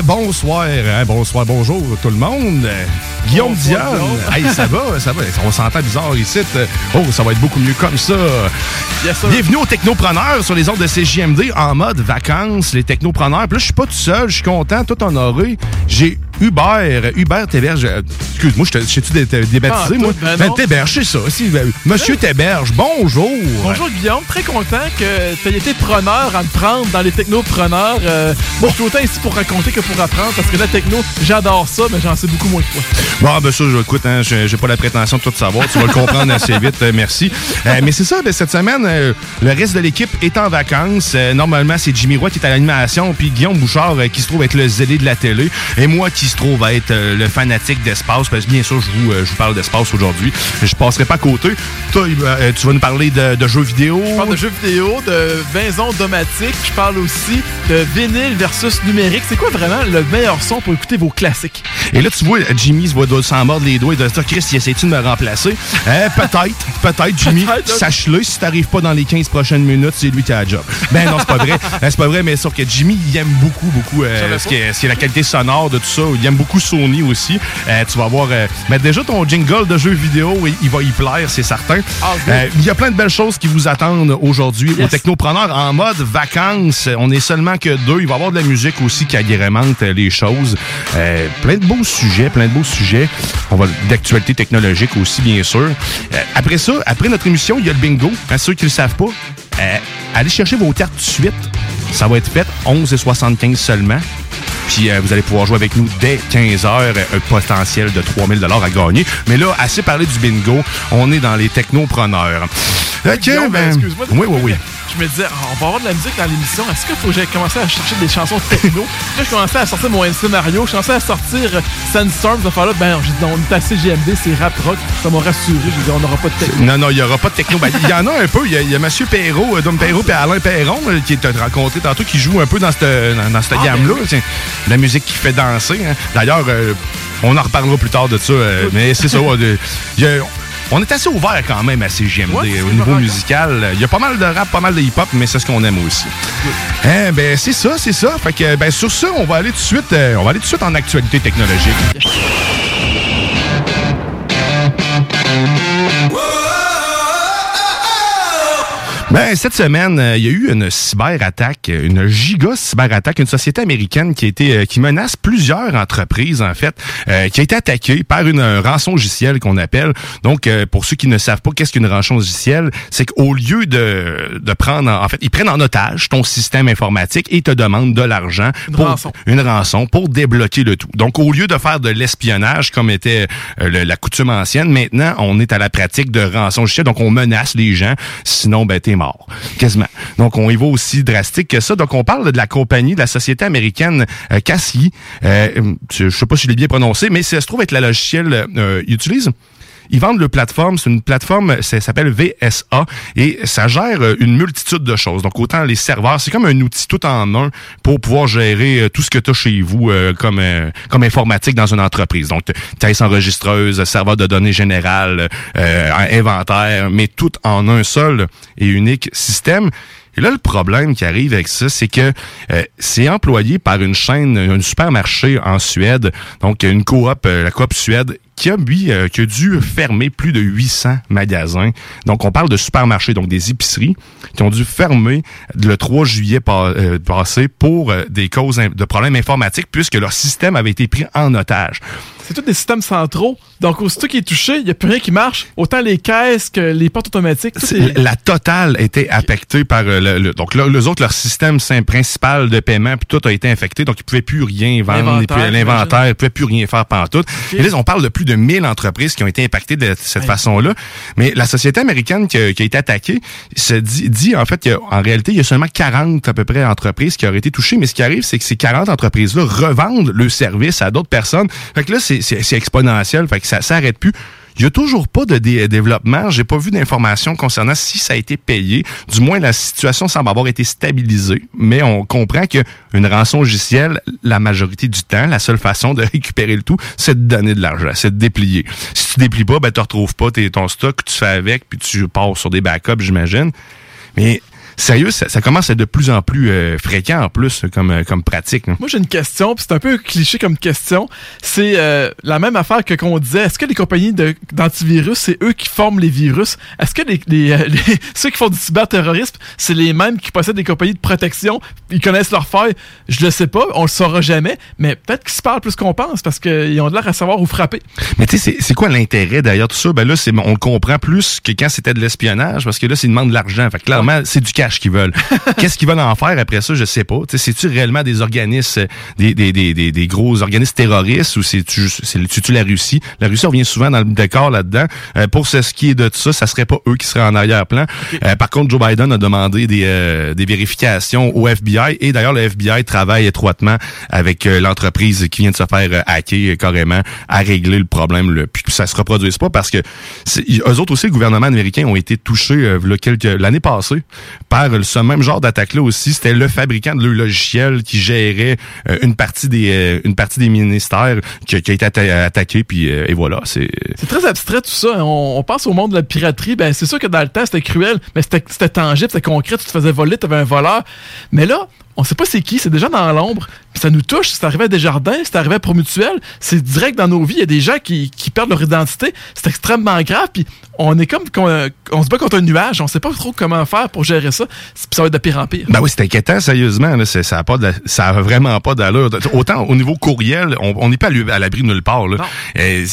bonsoir, hein, bonsoir, bonjour tout le monde. Euh, Guillaume Dion, hey, ça va, ça va, on s'entend bizarre ici. Oh, ça va être beaucoup mieux comme ça. Bienvenue aux Technopreneurs sur les ordres de CJMD en mode vacances, les Technopreneurs. Puis là, je suis pas tout seul, je suis content, tout honoré. J'ai Hubert, Hubert Théberge, euh, excuse-moi, je dé- dé- débaptisé, moi? ben Ben. Théberge, c'est ça. Si, Monsieur Théberge, bonjour. Bonjour Guillaume, très content que tu aies été preneur à me prendre dans les technopreneurs. Euh, moi, je suis autant ici pour raconter que pour apprendre parce que la techno, j'adore ça, mais j'en sais beaucoup moins que toi. Bon, ben ça, je écoute, hein, j'ai pas la prétention de tout savoir. Tu vas le comprendre assez vite, euh, merci. Euh, mais c'est ça, ben, cette semaine, euh, le reste de l'équipe est en vacances. Euh, normalement, c'est Jimmy Roy qui est à l'animation, puis Guillaume Bouchard euh, qui se trouve être le zélé de la télé, et moi qui se trouve à être euh, le fanatique d'espace, parce que bien sûr, je vous, euh, je vous parle d'espace aujourd'hui. Je passerai pas à côté. Toi, euh, tu vas nous parler de, de jeux vidéo. Je parle de jeux vidéo, de maison domatique, je parle aussi de vinyle versus numérique. C'est quoi vraiment le meilleur son pour écouter vos classiques? Et là, tu vois, Jimmy se voit s'en mordre les doigts et se dire, Chris, il essaie-tu de me remplacer? Euh, peut-être, peut-être, Jimmy. Ok. Sache-le, si t'arrives pas dans les 15 prochaines minutes, c'est lui qui a la job. Ben non, c'est pas vrai. Euh, c'est pas vrai, mais sauf que Jimmy, il aime beaucoup, beaucoup euh, savais ce, pas. qui est, ce qui est la qualité sonore de tout ça. Il aime beaucoup Sony aussi. Euh, tu vas voir, euh, mais déjà ton jingle de jeux vidéo, il, il va y plaire, c'est certain. Ah. Euh, il y a plein de belles choses qui vous attendent aujourd'hui Yes. au Technopreneur en mode vacances. On est seulement que deux. Il va y avoir de la musique aussi qui agrémente les choses. Plein de beaux sujets, plein de beaux sujets. On va d'actualité technologique aussi, bien sûr. Après ça, après notre émission, il y a le bingo. À ceux qui ne le savent pas, euh, allez chercher vos cartes tout de suite. Ça va être fait 11,75 seulement. Puis euh, vous allez pouvoir jouer avec nous dès 15h, un potentiel de 3000 à gagner. Mais là, assez parlé du bingo, on est dans les technopreneurs. OK, ben... excuse-moi Oui, oui, oui. Je me disais, on va avoir de la musique dans l'émission. Est-ce qu'il faut que j'aille commencer à chercher des chansons techno? Là, je commençais à sortir mon MC Mario. Je commençais à sortir euh, Sandstorm. Ça fait là, ben, j'ai dit, non, on est à CGMD, c'est rap rock. Ça m'a rassuré. J'ai dit, on n'aura pas de techno. Non, non, il n'y aura pas de techno. Ben, Il y en a un peu. Il y a, il y a M. Perrault, euh, Dom Perrault et Alain Perron, euh, qui t'a rencontré tantôt, qui joue un peu dans cette, dans, dans cette Ah, gamme-là. ben oui. Tiens, La musique qui fait danser. hein. D'ailleurs, euh, on en reparlera plus tard de ça. euh, mais c'est ça. il y a- on est assez ouvert quand même à CGMD Ouais, au niveau musical. Il y a pas mal de rap, pas mal de hip-hop, mais c'est ce qu'on aime aussi. Hein, ben, c'est ça, c'est ça. Fait que, ben, sur ça, on va aller tout de suite, euh, on va aller tout de suite en actualité technologique. Ben, cette semaine, euh, il y a eu une cyberattaque, une giga cyberattaque, une société américaine qui a été, euh, qui menace plusieurs entreprises, en fait, euh, qui a été attaquée par une rançon logicielle qu'on appelle. Donc, euh, pour ceux qui ne savent pas qu'est-ce qu'une rançon logicielle, c'est qu'au lieu de, de prendre, en, en fait, ils prennent en otage ton système informatique et te demandent de l'argent pour rançon. une rançon pour débloquer le tout. Donc, au lieu de faire de l'espionnage comme était euh, le- la coutume ancienne, maintenant, on est à la pratique de rançon logicielle. Donc, on menace les gens, sinon, ben, t'es Quasiment. Donc, on y va aussi drastique que ça. Donc, on parle de la compagnie, de la société américaine euh, Cassie. Euh, je sais pas si je l'ai bien prononcé, mais ça se trouve être la logiciel euh, ils utilisent. Ils vendent le plateforme, c'est une plateforme, ça s'appelle VSA et ça gère euh, une multitude de choses. Donc autant les serveurs, c'est comme un outil tout en un pour pouvoir gérer euh, tout ce que tu as chez vous euh, comme euh, comme informatique dans une entreprise. Donc caisse enregistreuse, serveur de données générales, euh, inventaire, mais tout en un seul et unique système. Et là, le problème qui arrive avec ça, c'est que euh, c'est employé par une chaîne, un supermarché en Suède, donc une coop, euh, la coop Suède, qui a, lui, euh, qui a dû fermer plus de 800 magasins. Donc, on parle de supermarchés, donc des épiceries, qui ont dû fermer le 3 juillet pa- euh, passé pour euh, des causes de problèmes informatiques, puisque leur système avait été pris en otage. C'est tous des systèmes centraux. Donc, aussitôt qui est touché, il n'y a plus rien qui marche. Autant les caisses que les portes automatiques. tout C'est- est- La totale était affectée par le, le- donc là, les autres leur système principal de paiement puis tout a été infecté donc ils pouvaient plus rien vendre L'inventaire, ils pouvaient plus rien faire pendant tout. Et là on parle de plus de 1000 entreprises qui ont été impactées de cette façon-là mais la société américaine qui a, qui a été attaquée se dit, dit en fait qu'en réalité il y a seulement 40 à peu près entreprises qui auraient été touchées mais ce qui arrive c'est que ces 40 entreprises là revendent le service à d'autres personnes. Fait que là c'est exponentiel fait que ça s'arrête plus. Il y a toujours pas de dé- développement. J'ai pas vu d'informations concernant si ça a été payé. Du moins, la situation semble avoir été stabilisée. Mais on comprend que une rançon logicielle, la majorité du temps, la seule façon de récupérer le tout, c'est de donner de l'argent, c'est de déplier. Si tu déplies pas, ben, tu retrouves pas ton stock, tu fais avec, puis tu pars sur des backups, j'imagine. Mais sérieux, ça, ça commence à être de plus en plus euh, fréquent en plus comme, euh, comme pratique. là. Moi, j'ai une question, puis c'est un peu cliché comme question. C'est euh, la même affaire que qu'on disait. Est-ce que les compagnies d'antivirus, c'est eux qui forment les virus? Est-ce que les, les, les- ceux qui font du cyberterrorisme, c'est les mêmes qui possèdent des compagnies de protection? Ils connaissent leurs failles? Je le sais pas, on le saura jamais, mais peut-être qu'ils se parlent plus qu'on pense parce qu'ils ont de l'air à savoir où frapper. Mais tu sais, c'est- quoi l'intérêt derrière tout ça? Ben là, on le comprend plus que quand c'était de l'espionnage, parce que là, c'est demandent de l'argent. Fait que clairement, c'est du cash qu'ils veulent. Qu'est-ce qu'ils veulent en faire après ça? Je sais pas. C'est-tu réellement des organismes, des, des, des, des, des gros organismes terroristes ou c'est-tu, c'est, tu la Russie? La Russie revient souvent dans le décor là-dedans. Euh, pour ce, qui est de tout ça, ça serait pas eux qui seraient en arrière-plan. Euh, par contre, Joe Biden a demandé des, euh, des vérifications au FBI et d'ailleurs, le FBI travaille étroitement avec euh, l'entreprise qui vient de se faire euh, hacker euh, carrément à régler le problème, le, puis que ça se reproduise pas parce que eux autres aussi, le gouvernement américain ont été touchés euh, l'année passée par ce même genre d'attaque-là aussi. C'était le fabricant de le logiciel qui gérait euh, une partie des euh, une partie des ministères qui, a- été atta- attaqué, puis euh, et voilà, c'est C'est très abstrait tout ça. On, on pense au monde de la piraterie. Ben, c'est sûr que dans le temps, c'était cruel, mais c'était tangible, c'était concret. Tu te faisais voler, tu avais un voleur. Mais là, on sait pas c'est qui, c'est déjà dans l'ombre. Ça nous touche. C'est arrivé à Desjardins, c'est arrivé à Promutuel. C'est direct dans nos vies. Il y a des gens qui, qui perdent leur identité. C'est extrêmement grave. Puis on est comme qu'on on se bat contre un nuage. On sait pas trop comment faire pour gérer ça. Puis ça va être de pire en pire. Ben oui, c'est inquiétant, sérieusement. Là, ça a pas de, ça a vraiment pas d'allure. Autant au niveau courriel, on on n'est pas à l'abri de nulle part. Là. Euh,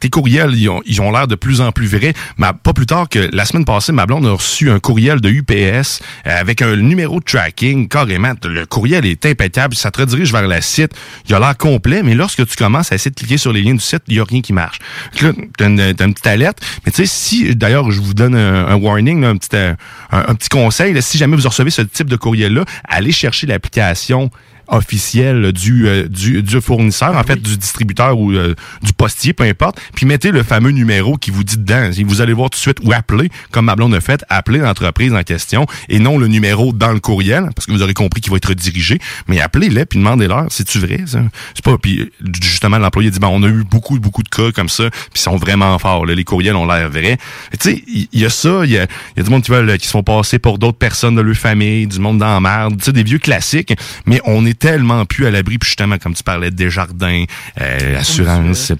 tes courriels, ils ont ils ont l'air de plus en plus vrais. Mais pas plus tard que la semaine passée, ma blonde a reçu un courriel de UPS euh, avec un numéro de tracking carrément. Le courriel est impeccable. Ça te redirige vers le site. Il a l'air complet, mais lorsque tu commences à essayer de cliquer sur les liens du site, il y a rien qui marche. Là, une, t'as une petite alerte. Mais tu sais, si d'ailleurs je vous donne un, warning, là, un petit euh, un, petit conseil, si jamais vous recevez ce type de courriel-là, allez chercher l'application officielle du, euh, du, du fournisseur, en fait, du distributeur ou euh, du postier, peu importe, puis mettez le fameux numéro qui vous dit dedans. Vous allez voir tout de suite ou appeler, comme ma blonde a fait, appeler l'entreprise en question et non le numéro dans le courriel, parce que vous aurez compris qu'il va être redirigé, mais appelez-les puis demandez-leur, c'est-tu vrai? C'est pas, puis euh, justement, l'employé dit, ben, on a eu beaucoup, beaucoup de cas comme ça, puis ils sont vraiment forts, là. les courriels ont l'air vrais. Tu sais, il y, a ça, il y a, y a du monde qui veulent, qui se font passer pour d'autres personnes de leur famille, du monde dans la merde, tu sais, des vieux classiques, mais on est tellement plus à l'abri. Puis justement, comme tu parlais, des jardins, euh, assurance,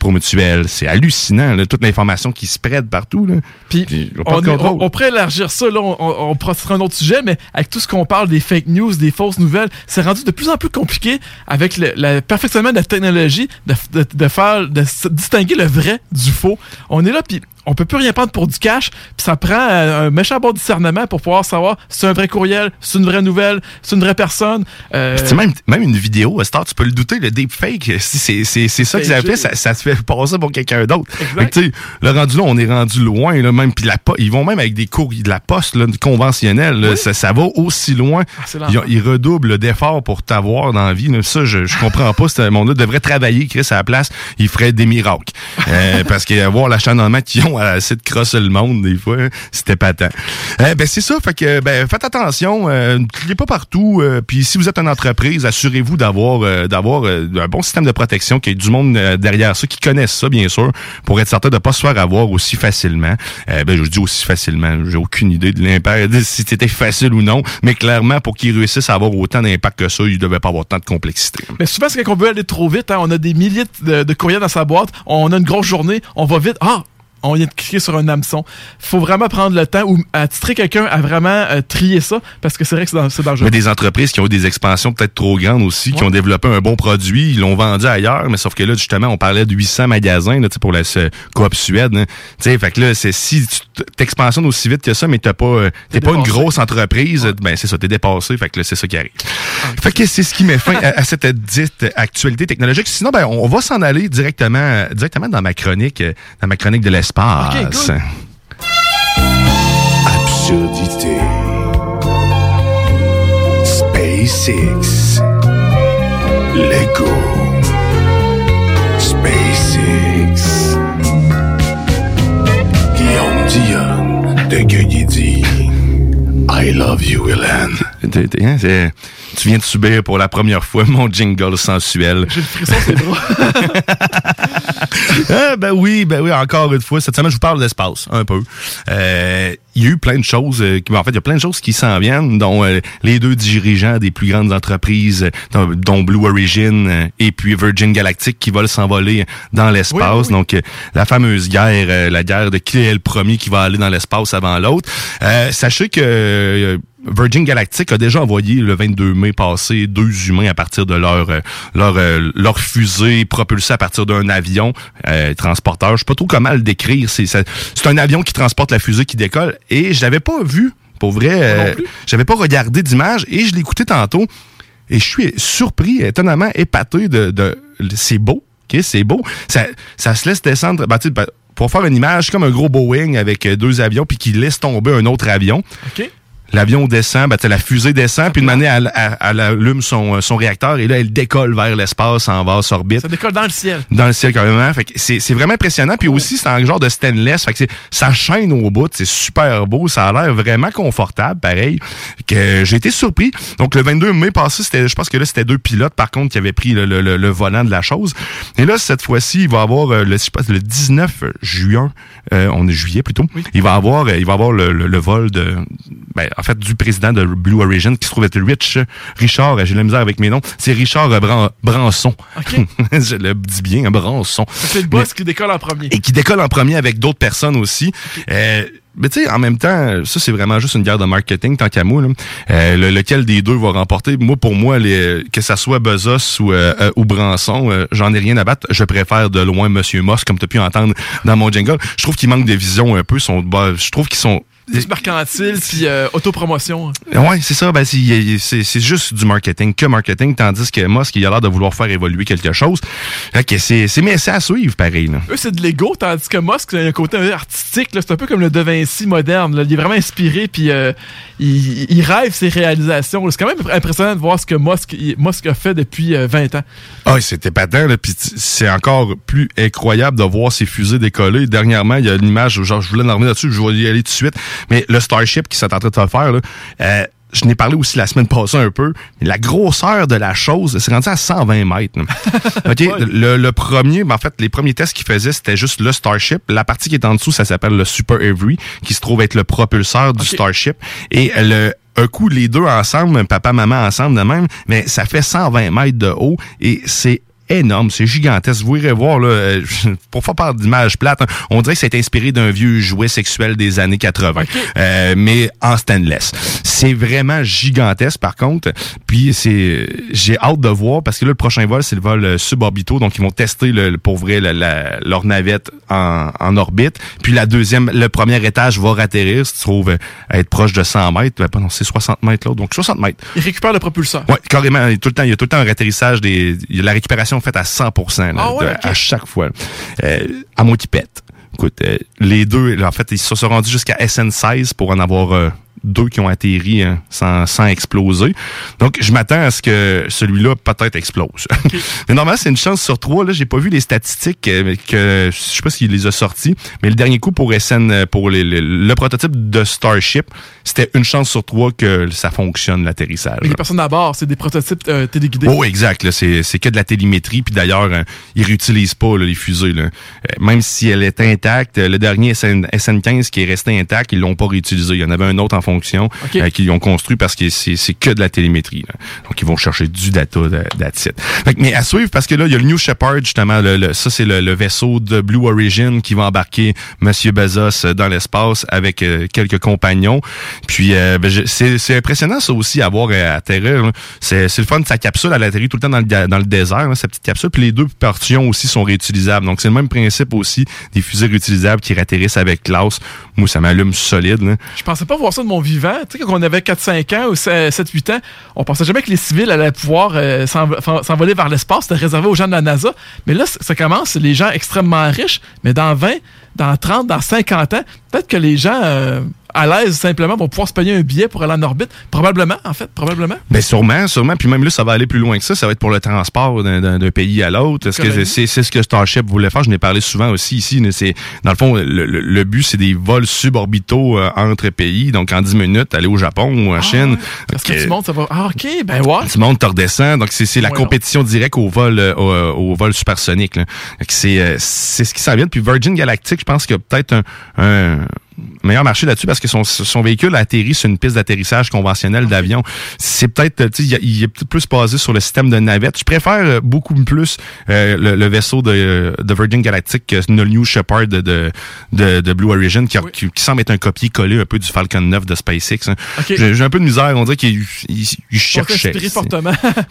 c'est hallucinant, là, toute l'information qui se prête partout. Là. Puis, on, on, on, pourrait élargir ça, là, on, on, on un autre sujet, mais avec tout ce qu'on parle des fake news, des fausses nouvelles, c'est rendu de plus en plus compliqué avec le, le perfectionnement de la technologie de, de, de faire, de distinguer le vrai du faux. On est là, puis on peut plus rien prendre pour du cash, puis ça prend euh, un méchant bon discernement pour pouvoir savoir si c'est un vrai courriel, si c'est une vraie nouvelle, si c'est une vraie personne. Euh... Même, même une vidéo, Star, tu peux le douter, le deepfake, c'est ça qu'ils appellent, ça, ça se fait passer pour quelqu'un d'autre. Le rendu là, on est rendu loin, là, même, puis la, ils vont même avec des courriers de la poste là, conventionnelle, ça, ça, va aussi loin. Ah, ils, ils, redoublent d'efforts pour t'avoir dans la vie. Là. Ça, je, je comprends pas, ce monde-là devrait travailler, Chris, à la place, il ferait des miracles. euh, parce qu'avoir l'acharnement qu'ils ont de crosser le monde des fois, hein, c'était patent. Euh, ben c'est ça, fait que ben faites attention, euh, cliquez pas partout. Euh, puis si vous êtes une entreprise, assurez-vous d'avoir euh, d'avoir euh, un bon système de protection, qu'il y ait du monde derrière ça, qui connaissent ça bien sûr, pour être certain de pas se faire avoir aussi facilement. ben je dis aussi facilement, j'ai aucune idée de l'impact, si c'était facile ou non, mais clairement pour qu'ils réussissent à avoir autant d'impact que ça, ils devaient pas avoir tant de complexité. Mais souvent c'est quand on veut aller trop vite, hein, on a des milliers de, de courriels dans sa boîte, on a une grosse journée, on va vite, ah on vient de cliquer sur un hameçon. faut vraiment prendre le temps ou attitrer quelqu'un à vraiment euh, trier ça parce que c'est vrai que c'est dangereux. Mais des entreprises qui ont eu des expansions peut-être trop grandes aussi, qui ont développé un bon produit, ils l'ont vendu ailleurs, mais sauf que là, justement, on parlait de 800 magasins là, pour la coop Suède. Hein. Fait que là, c'est si tu t'expansionnes aussi vite que ça, mais t'as pas, euh, t'es pas une grosse entreprise, ben c'est ça, t'es dépassé. Fait que là, c'est ça qui arrive. Ah, fait que c'est ce qui met fin à, cette dite actualité technologique. Sinon, ben, on va s'en aller directement, directement dans ma chronique, dans ma chronique de la l'espace. Okay, Absurdité. SpaceX. Lego. SpaceX. Guillaume Dion de Gueugui I love you, Hélène. Hein, tu viens de subir pour la première fois mon jingle sensuel. J'ai le frisson, c'est drôle. ah, ben oui, ben oui, encore une fois. Cette semaine, je vous parle d'espace, un peu. Euh, il y a eu plein de choses, euh, qui, en fait, il y a plein de choses qui s'en viennent, dont euh, les deux dirigeants des plus grandes entreprises, dont, Blue Origin et puis Virgin Galactic, qui veulent s'envoler dans l'espace. Donc, la fameuse guerre, la guerre de qui est le premier qui va aller dans l'espace avant l'autre. sachez que Virgin Galactic a déjà envoyé le 22 mai passé deux humains à partir de leur euh, leur euh, leur fusée propulsée à partir d'un avion euh, transporteur. Je sais pas trop comment le décrire. C'est c'est un avion qui transporte la fusée qui décolle et je l'avais pas vu pour vrai. J'avais pas regardé d'image et je l'ai écouté tantôt et je suis surpris, étonnamment épaté de, de c'est beau. ok c'est beau. Ça, ça se laisse descendre. Ben, pour faire une image comme un gros Boeing avec deux avions puis qui laisse tomber un autre avion. Okay l'avion descend, ben, la fusée descend, puis une manière, elle, elle, allume son, euh, son réacteur, et là, elle décolle vers l'espace en basse orbite. Ça décolle dans le ciel. Dans le ciel, carrément. Fait que c'est, c'est vraiment impressionnant. Puis aussi, c'est un genre de stainless. Fait que ça chaîne au bout. C'est super beau. Ça a l'air vraiment confortable, pareil. Que j'ai été surpris. Donc, le 22 mai passé, c'était, je pense que là, c'était deux pilotes, par contre, qui avaient pris le, le, le, volant de la chose. Et là, cette fois-ci, il va avoir, euh, le, je pense, le 19 juin, euh, on est juillet plutôt, il va avoir, il va avoir le, le, vol de, ben, en fait, du président de Blue Origin, qui se trouve être Rich, Richard, j'ai la misère avec mes noms, c'est Richard Branson. je le dis bien, Branson. C'est le boss qui décolle en premier. Et qui décolle en premier avec d'autres personnes aussi. Euh, mais tu sais, en même temps, ça c'est vraiment juste une guerre de marketing tant qu'à moi. Euh, lequel des deux va remporter? Moi, pour moi, les, que ça soit Bezos ou, euh, ou Branson, j'en ai rien à battre. Je préfère de loin Monsieur Moss, comme tu as pu entendre dans mon jingle. Je trouve qu'il manque de vision un peu. Bah, je trouve qu'ils sont des mercantile puis euh, autopromotion. Ouais, c'est ça. Ben, c'est juste du marketing, que marketing, tandis que Musk, il a l'air de vouloir faire évoluer quelque chose. C'est mais c'est à suivre, pareil. Là. Eux, c'est de l'ego, tandis que Musk, a un côté artistique. C'est un peu comme le De Vinci moderne. Là. Il est vraiment inspiré, puis euh, il, il, rêve ses réalisations. C'est quand même impressionnant de voir ce que Musk, Musk a fait depuis 20 euh, ans. Ah, c'était patent. Puis c'est encore plus incroyable de voir ses fusées décoller. Dernièrement, il y a une image, genre, je voulais en revenir là-dessus, je vais y aller tout de suite. Mais le Starship qui s'est en train de faire, là, euh, je n'ai parlé aussi la semaine passée un peu. La grosseur de la chose, c'est rendu à 120 mètres. OK? le, le, premier, ben, en fait, les premiers tests qu'il faisait, c'était juste le Starship. La partie qui est en dessous, ça s'appelle le Super Avery, qui se trouve être le propulseur du Starship. Et le un coup, les deux ensemble, papa, maman ensemble de même, mais ça fait 120 mètres de haut et c'est énorme, c'est gigantesque. Vous irez voir, là, euh, pour faire part d'image plate, hein, on dirait que c'est inspiré d'un vieux jouet sexuel des années 80, euh, mais en stainless. C'est vraiment gigantesque, par contre. Puis c'est, j'ai hâte de voir parce que là, le prochain vol, c'est le vol euh, suborbitaux, donc ils vont tester le, pour vrai la- la- leur navette en, en orbite. Puis la deuxième, le premier étage va ratterrir, se trouve euh, être proche de 100 mètres. Ben, non, c'est 60 mètres là, donc 60 mètres. Il récupère le propulseur. Ouais, carrément. Il y a tout le temps, il y a tout le temps un atterrissage des, il y a la récupération faite à 100%, là, Ah ouais, de- ok. à chaque fois. Euh, à moins qu'ils pètent. Écoute, euh, les deux, là, en fait, ils se sont rendus jusqu'à SN16 pour en avoir euh, deux qui ont atterri hein, sans, sans exploser. Donc, je m'attends à ce que celui-là peut-être explose. mais normalement, c'est une chance sur trois. Là, j'ai pas vu les statistiques euh, que je sais pas s'il les a sortis, mais le dernier coup pour SN, euh, pour les- les- le prototype de Starship, c'était une chance sur trois que ça fonctionne l'atterrissage. Mais les personnes à bord, c'est des prototypes euh, téléguidés. Oh, exact. là, C'est c'est que de la télémétrie. Puis d'ailleurs, euh, ils réutilisent pas là, les fusées. Là. Même si elle est intacte, le dernier SN, SN15 qui est resté intact, ils l'ont pas réutilisé. Il y en avait un autre en fonction euh, qu'ils ont construit parce que c'est que de la télémétrie. là. Donc, ils vont chercher du data de- that's it. Fait que, mais à suivre, parce que là, il y a le New Shepard, justement. Le, le- ça, c'est le, le vaisseau de Blue Origin qui va embarquer Monsieur Bezos euh, dans l'espace avec euh, quelques compagnons. Puis, euh, ben, c'est impressionnant, ça aussi, à voir atterrir. là. C'est le fun de sa capsule. Elle atterrit tout le temps dans le, dans le désert, là, sa petite capsule. Puis les deux portions aussi sont réutilisables. Donc, c'est le même principe aussi des fusées réutilisables qui atterrissent avec classe. Moi, ça m'allume solide. Là. Je pensais pas voir ça de mon vivant. Tu sais, quand on avait 4-5 ans ou 7-8 ans, on pensait jamais que les civils allaient pouvoir euh, s'env- s'en- s'envoler vers l'espace. C'était réservé aux gens de la NASA. Mais là, ça commence, les gens extrêmement riches. Mais dans 20, dans 30, dans 50 ans, peut-être que les gens euh, à l'aise simplement vont pouvoir se payer un billet pour aller en orbite? Probablement, en fait, probablement. Ben sûrement, sûrement. Puis même là, ça va aller plus loin que ça. Ça va être pour le transport d'un- pays à l'autre. Que c'est c'est ce que Starship voulait faire? Je n'ai parlé souvent aussi ici. C'est dans le fond, le, le- le but, c'est des vols suborbitaux euh, entre pays. Donc en 10 minutes, aller au Japon ou en Chine. Parce que Donc, tu montes, ça va. Ah, OK, ben ouais. tu montes, tu redescends. Donc, c'est c'est la Ouais, compétition directe au vol euh, au, au vol supersonique. que C'est euh, c'est ce qui s'en vient. Puis Virgin Galactic, je pense qu'il y a peut-être un, un meilleur marché là-dessus parce que son, son véhicule a atterri sur une piste d'atterrissage conventionnelle d'avion. C'est peut-être, tu sais, il est peut-être plus basé sur le système de navette. Je préfère euh, beaucoup plus euh, le, le vaisseau de, de Virgin Galactic que le New Shepard de, de, de, de Blue Origin qui, a- qui, qui semble être un copier-coller un peu du Falcon 9 de SpaceX. hein. Ok. J'ai un peu de misère. On dirait qu'il il, il cherchait.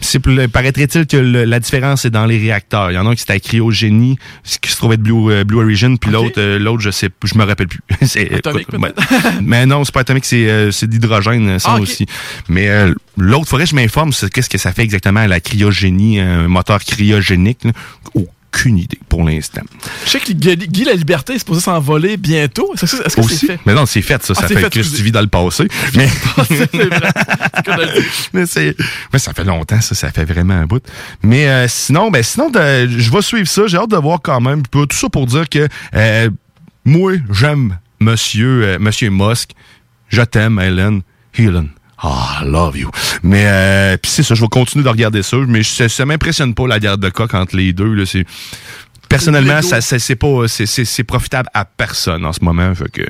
C'est paraîtrait-il que le- la différence est dans les réacteurs. Il y en a un qui c'est à cryogénie, ce qui se trouve être Blue, euh, Blue Origin, puis l'autre, euh, l'autre, je sais, je me rappelle plus. C'est- Atomique, écoute, ben, mais non, c'est pas atomique, c'est euh, c'est d'hydrogène, ça Ah, aussi. Mais euh, l'autre, faudrait que je m'informe, c'est qu'est-ce que ça fait exactement la cryogénie, un moteur cryogénique. là. Aucune idée pour l'instant. Je sais que Guy, Guy La Liberté est supposé s'envoler bientôt. Est-ce que c'est fait? mais non, c'est fait, ça. Ah, ça fait fait, que tu vis dans le passé. Mais, mais mais ça fait longtemps ça ça fait vraiment un bout mais euh, sinon ben sinon je vais suivre ça j'ai hâte de voir quand même tout ça pour dire que euh, moi j'aime monsieur euh, monsieur Musk je t'aime Helen Helen Ah, I love you. Mais euh, puis c'est ça, je vais continuer de regarder ça, mais ça, ça m'impressionne pas la guerre de coq entre les deux. Là, c'est personnellement, ça, c'est pas, c'est, c'est, c'est profitable à personne en ce moment. Fait que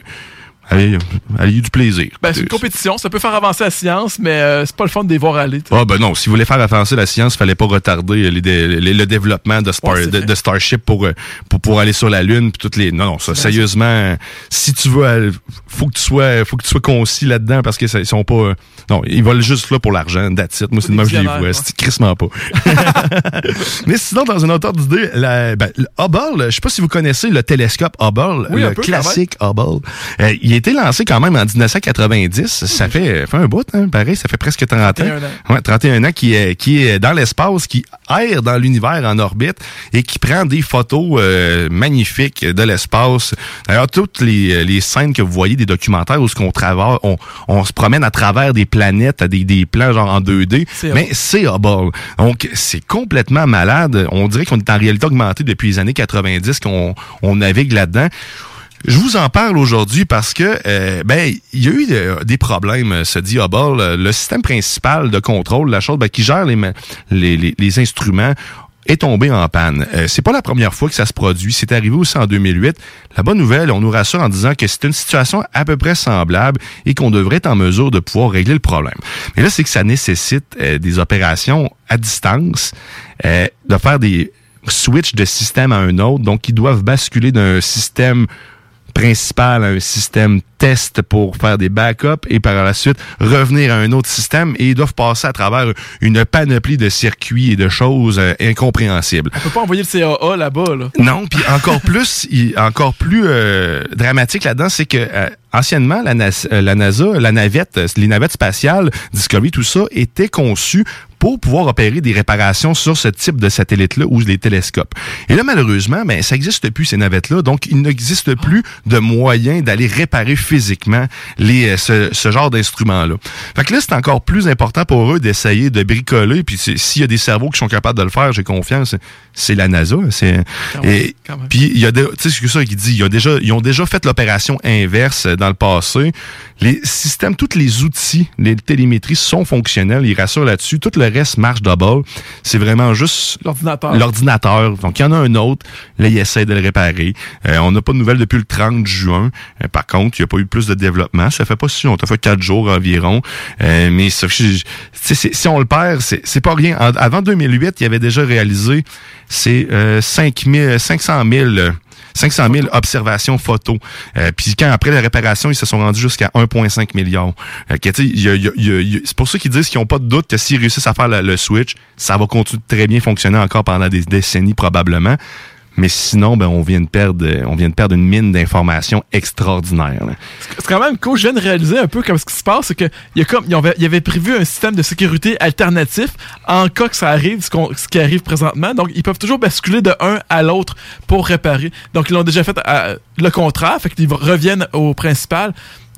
allez, allez du plaisir. Ben, c'est une compétition, ça peut faire avancer la science, mais euh, c'est pas le fun de les voir aller. Ah ben non, si vous voulez faire avancer la science, fallait pas retarder les dé- les- le développement de, Ouais, Starship pour, euh, pour pour aller sur la lune puis toutes les non non ça sérieusement si tu veux faut que tu sois faut que tu sois concis là-dedans parce que ça- ils sont pas euh, non ils volent juste là pour l'argent that's it. moi c'est de même que je les vois c'est crissement pas mais sinon dans un autre d'idée ben, le Hubble je sais pas si vous connaissez le télescope Hubble Oui, le peu, classique Hubble Euh, il été lancé quand même en 1990 ça fait, fait un bout hein, pareil ça fait presque 30 ans 31 ans. Ouais, 31 ans qui est, qui est dans l'espace, qui erre dans l'univers en orbite et qui prend des photos euh, magnifiques de l'espace. D'ailleurs, toutes les, les scènes que vous voyez des documentaires où ce qu'on travaille, on, on se promène à travers des planètes, à des, des plans genre en 2D, C'est mais c'est Hubble. Donc, c'est complètement malade. On dirait qu'on est en réalité augmenté depuis les années 90, qu'on on navigue là-dedans. Je vous en parle aujourd'hui parce que euh, ben il y a eu euh, des problèmes, se dit Hubble. Euh, Le système principal de contrôle, la chose ben, qui gère les, les, les, instruments, est tombé en panne. Euh, c'est pas la première fois que ça se produit. C'est arrivé aussi en 2008. La bonne nouvelle, on nous rassure en disant que c'est une situation à peu près semblable et qu'on devrait être en mesure de pouvoir régler le problème. Mais là, c'est que ça nécessite des opérations à distance, euh, de faire des switch de système à un autre. Donc, ils doivent basculer d'un système principal à un système test pour faire des backups et par la suite revenir à un autre système et ils doivent passer à travers une panoplie de circuits et de choses euh, incompréhensibles. On peut pas envoyer le CAA là-bas. Là. Non, puis encore plus, il- encore plus euh, dramatique là-dedans, c'est que euh, anciennement la, NASA, euh, la NASA, la navette, les navettes spatiales, Discovery, tout ça était conçu pour pouvoir opérer des réparations sur ce type de satellite-là ou les télescopes. Et là, malheureusement, ben, ça n'existe plus, ces navettes-là. Donc, il n'existe plus de moyen d'aller réparer physiquement les, euh, ce, ce genre d'instruments-là. Fait que là, c'est encore plus important pour eux d'essayer de bricoler. Puis c'est- s'il y a des cerveaux qui sont capables de le faire, j'ai confiance, c'est la NASA. C'est, et, puis il y a, tu sais ce que ça qui dit, ils ont déjà, ils ont déjà fait l'opération inverse euh, dans le passé. Les systèmes, tous les outils, les télémétries sont fonctionnels, ils rassurent là-dessus. Tout le reste marche double. C'est vraiment juste L'ordinateur. l'ordinateur. Donc il y en a un autre, là ils essaient de le réparer. Euh, on n'a pas de nouvelles depuis le 30 juin. Euh, par contre, il n'y a pas eu plus de développement. Ça fait pas si longtemps, ça fait quatre jours environ. Euh, mais ça, je- si on le perd, c'est pas rien. En- avant 2008, il avait déjà réalisé c'est euh, 5 000 500 000 euh, 500 000 observations photos. Euh, Puis quand après la réparation, ils se sont rendus jusqu'à 1,5 milliard. Euh, il il il il c'est pour ça qu'ils disent qu'ils n'ont pas de doute que s'ils réussissent à le, switch, ça va continuer de très bien fonctionner encore pendant des décennies probablement. Mais sinon, ben, on vient de perdre, euh, on vient de perdre une mine d'informations extraordinaire. C'est quand même cool. Je viens de réaliser un peu comme ce qui se passe, c'est que il y a comme avaient, ils avaient prévu un système de sécurité alternatif en cas que ça arrive, ce, qui arrive présentement. Donc ils peuvent toujours basculer de un à l'autre pour réparer. Donc ils l'ont déjà fait le contraire, fait qu'ils reviennent au principal.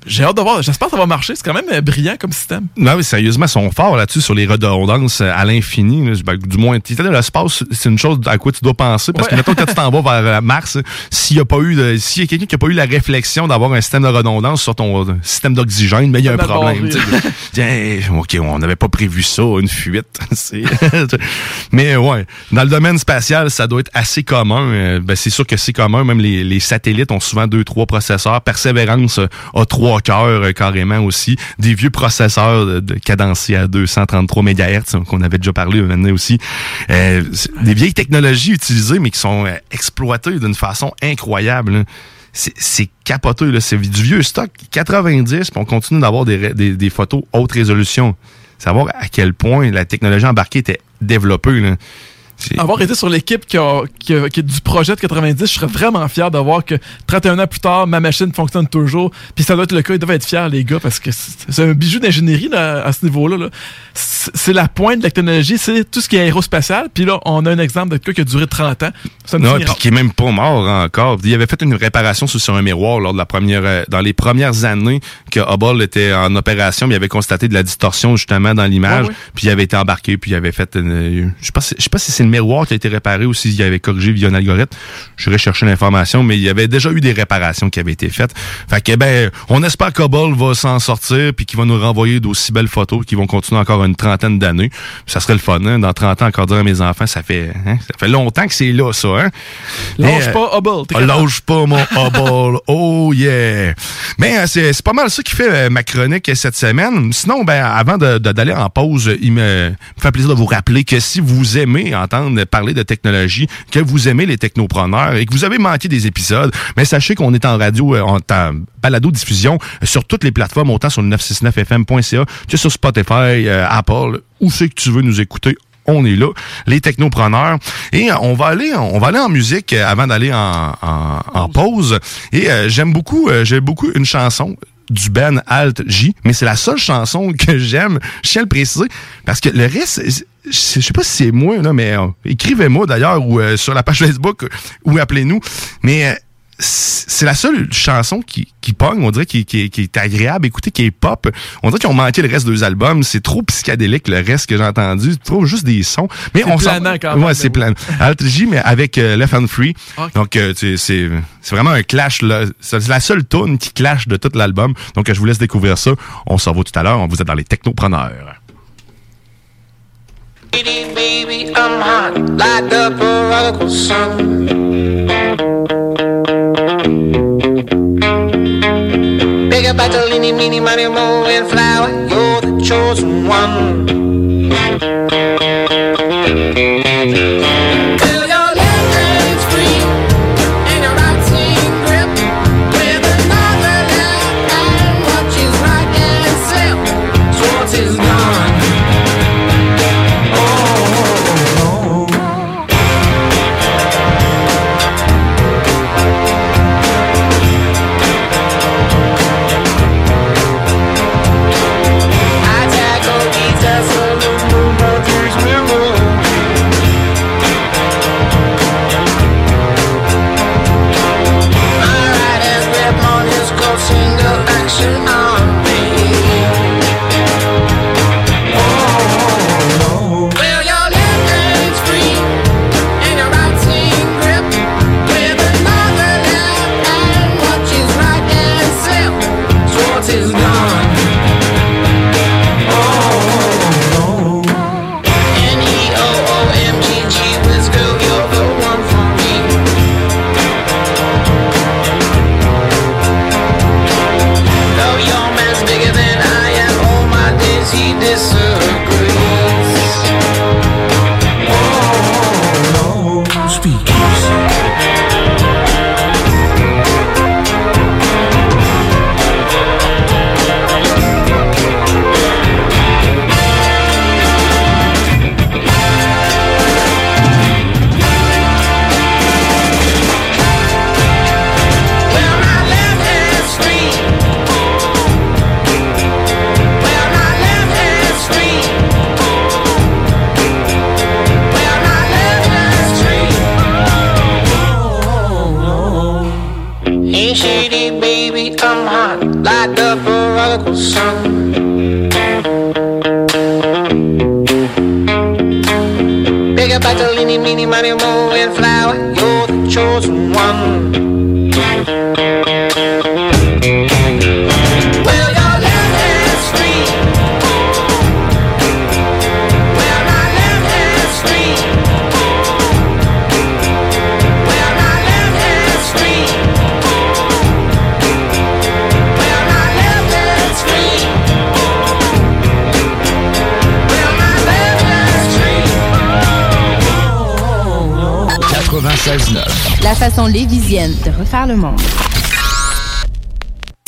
J'ai hâte de voir. J'espère que ça va marcher. C'est quand même euh, brillant comme système. Non, oui, sérieusement, ils sont forts là-dessus sur les redondances euh, à l'infini. Ben, du moins, tu sais, l'espace, c'est une chose à quoi tu dois penser. Parce que, mettons, quand tu t'en vas vers euh, Mars, s'il y a pas eu de, s'il y a quelqu'un qui a pas eu la réflexion d'avoir un système de redondance sur ton système d'oxygène, mais il y a un problème. Tiens, OK, on n'avait pas prévu ça, une fuite. Mais ouais, dans le domaine spatial, ça doit être assez commun. Ben, c'est sûr que c'est commun. Même les, les satellites ont souvent deux, trois processeurs. Persévérance a trois cœurs euh, carrément aussi. Des vieux processeurs de, de à 233 MHz hein, qu'on avait déjà parlé maintenant aussi. Euh, des vieilles technologies utilisées, mais qui sont euh, exploitées d'une façon incroyable. là. C'est capoteux, là. C'est du vieux stock 90, puis on continue d'avoir des, des, des photos haute résolution. Savoir à quel point la technologie embarquée était développée. Là. Avoir été sur l'équipe qui, a- qui, a- qui est du projet de 90, je serais vraiment fier de voir que 31 ans plus tard, ma machine fonctionne toujours. Puis ça doit être le cas, ils doivent être fiers, les gars, parce que c'est un bijou d'ingénierie à ce niveau-là. là. C'est la pointe de la technologie, c'est tout ce qui est aérospatial. Puis là, on a un exemple de cas qui a duré 30 ans. Ça Non, puis qui est même pas mort encore. Il avait fait une réparation sur, sur un miroir lors de la première, euh, dans les premières années que Hubble était en opération, mais il avait constaté de la distorsion justement dans l'image, Ouais, ouais. puis il avait été embarqué, puis il avait fait, une, je sais pas, si- je sais pas si c'est miroir qui a été réparé ou s'il avait corrigé via un algorithme. Je vais chercher l'information, mais il y avait déjà eu des réparations qui avaient été faites. Fait que ben, on espère qu'Hubble va s'en sortir, puis qu'il va nous renvoyer d'aussi belles photos, qui vont continuer encore une trentaine d'années. Ça serait le fun, hein? Dans 30 ans, encore dire à mes enfants, ça fait, hein? ça fait longtemps que c'est là, ça, hein? Lâche euh, pas Hubble. lâche pas mon Hubble. Oh yeah. Mais euh, c'est c'est pas mal ça qui fait euh, ma chronique cette semaine. Sinon, ben avant de- de- d'aller en pause, il me, me fait plaisir de vous rappeler que si vous aimez entendre parler de technologie, que vous aimez les technopreneurs et que vous avez manqué des épisodes, mais sachez qu'on est en radio, euh, en, en balado diffusion euh, sur toutes les plateformes, autant sur le 969fm.ca que sur Spotify, euh, Apple, où c'est que tu veux nous écouter on est là, les technopreneurs. Et on va aller, on va aller en musique avant d'aller en, pause. Et j'aime beaucoup, euh, j'aime beaucoup une chanson du Ben Alt J, mais c'est la seule chanson que j'aime. Je tiens à le préciser parce que le reste, je sais pas si c'est moi là, mais euh, écrivez-moi d'ailleurs ou euh, sur la page Facebook ou appelez-nous. Mais euh, c'est la seule chanson qui, qui pogne, on dirait, qui, qui, qui est agréable, écoutez, qui est pop. On dirait qu'ils ont manqué le reste des albums. C'est trop psychédélique, le reste que j'ai entendu. Trop juste des sons. Mais on s'en- planant quand même, Ouais, c'est mais planant. Alt J, mais avec euh, Left and Free. Donc, euh, c'est c'est c'est vraiment un clash. là. C'est la seule tune qui clash de tout l'album. Donc, euh, je vous laisse découvrir ça. On s'en va tout à l'heure. Vous êtes dans les technopreneurs. Baby, I'm hot, like the about the leany, meeny, money, mo, and flower. You're the chosen one. Leany, meeny, money, mo, and flower. You're the chosen one. Façon lévisienne de refaire le monde.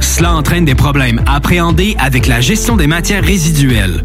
Cela entraîne des problèmes appréhendés avec la gestion des matières résiduelles.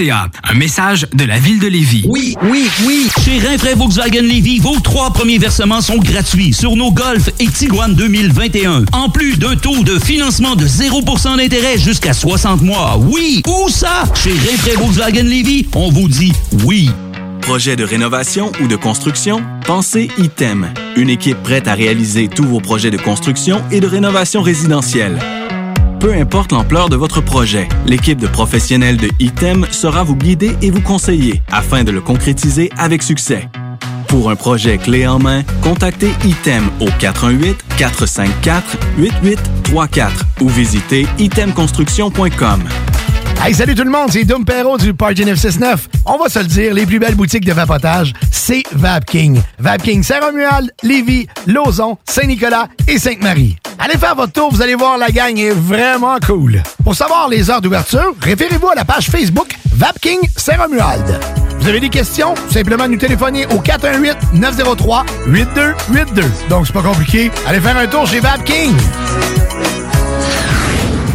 Un message de la ville de Lévis. Oui, oui, oui. Chez Rinfraie Volkswagen Lévis, vos trois premiers versements sont gratuits sur nos Golf et Tiguan 2021. En plus d'un taux de financement de 0% d'intérêt jusqu'à 60 mois. Oui, où ça? Chez Rinfraie Volkswagen Lévis, on vous dit oui. Projet de rénovation ou de construction? Pensez ITEM, une équipe prête à réaliser tous vos projets de construction et de rénovation résidentielle. Peu importe l'ampleur de votre projet, l'équipe de professionnels de ITEM sera vous guider et vous conseiller afin de le concrétiser avec succès. Pour un projet clé en main, contactez ITEM au 418-454-8834 ou visitez itemconstruction.com. Hey, salut tout le monde, c'est Dom Perrault du Party 969. On va se le dire, les plus belles boutiques de vapotage, c'est Vapking. Vapking Saint-Romuald, Lévis, Lauson, Saint-Nicolas et Sainte-Marie. Allez faire votre tour, vous allez voir, la gang est vraiment cool. Pour savoir les heures d'ouverture, référez-vous à la page Facebook Vapking Saint-Romuald. Vous avez des questions? Simplement nous téléphoner au 418-903-8282. Donc, c'est pas compliqué. Allez faire un tour chez Vapking.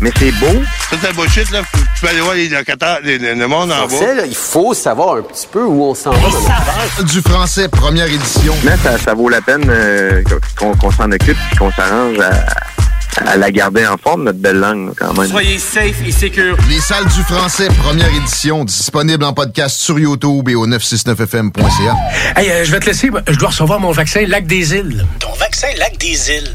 mais c'est beau. Ça, c'est bullshit, là. Tu peux aller voir les locataires, le monde en Français, bas. là, il faut savoir un petit peu où on s'en va. Du français, première édition. Mais ça, ça vaut la peine euh, qu'on qu'on s'en occupe et qu'on s'arrange à, à la garder en forme, notre belle langue, quand même. Soyez safe et secure. Les salles du français, première édition, disponible en podcast sur YouTube et au 969fm.ca. Hey, euh, je vais te laisser. Je dois recevoir mon vaccin Lac des Îles. Ton vaccin Lac des Îles.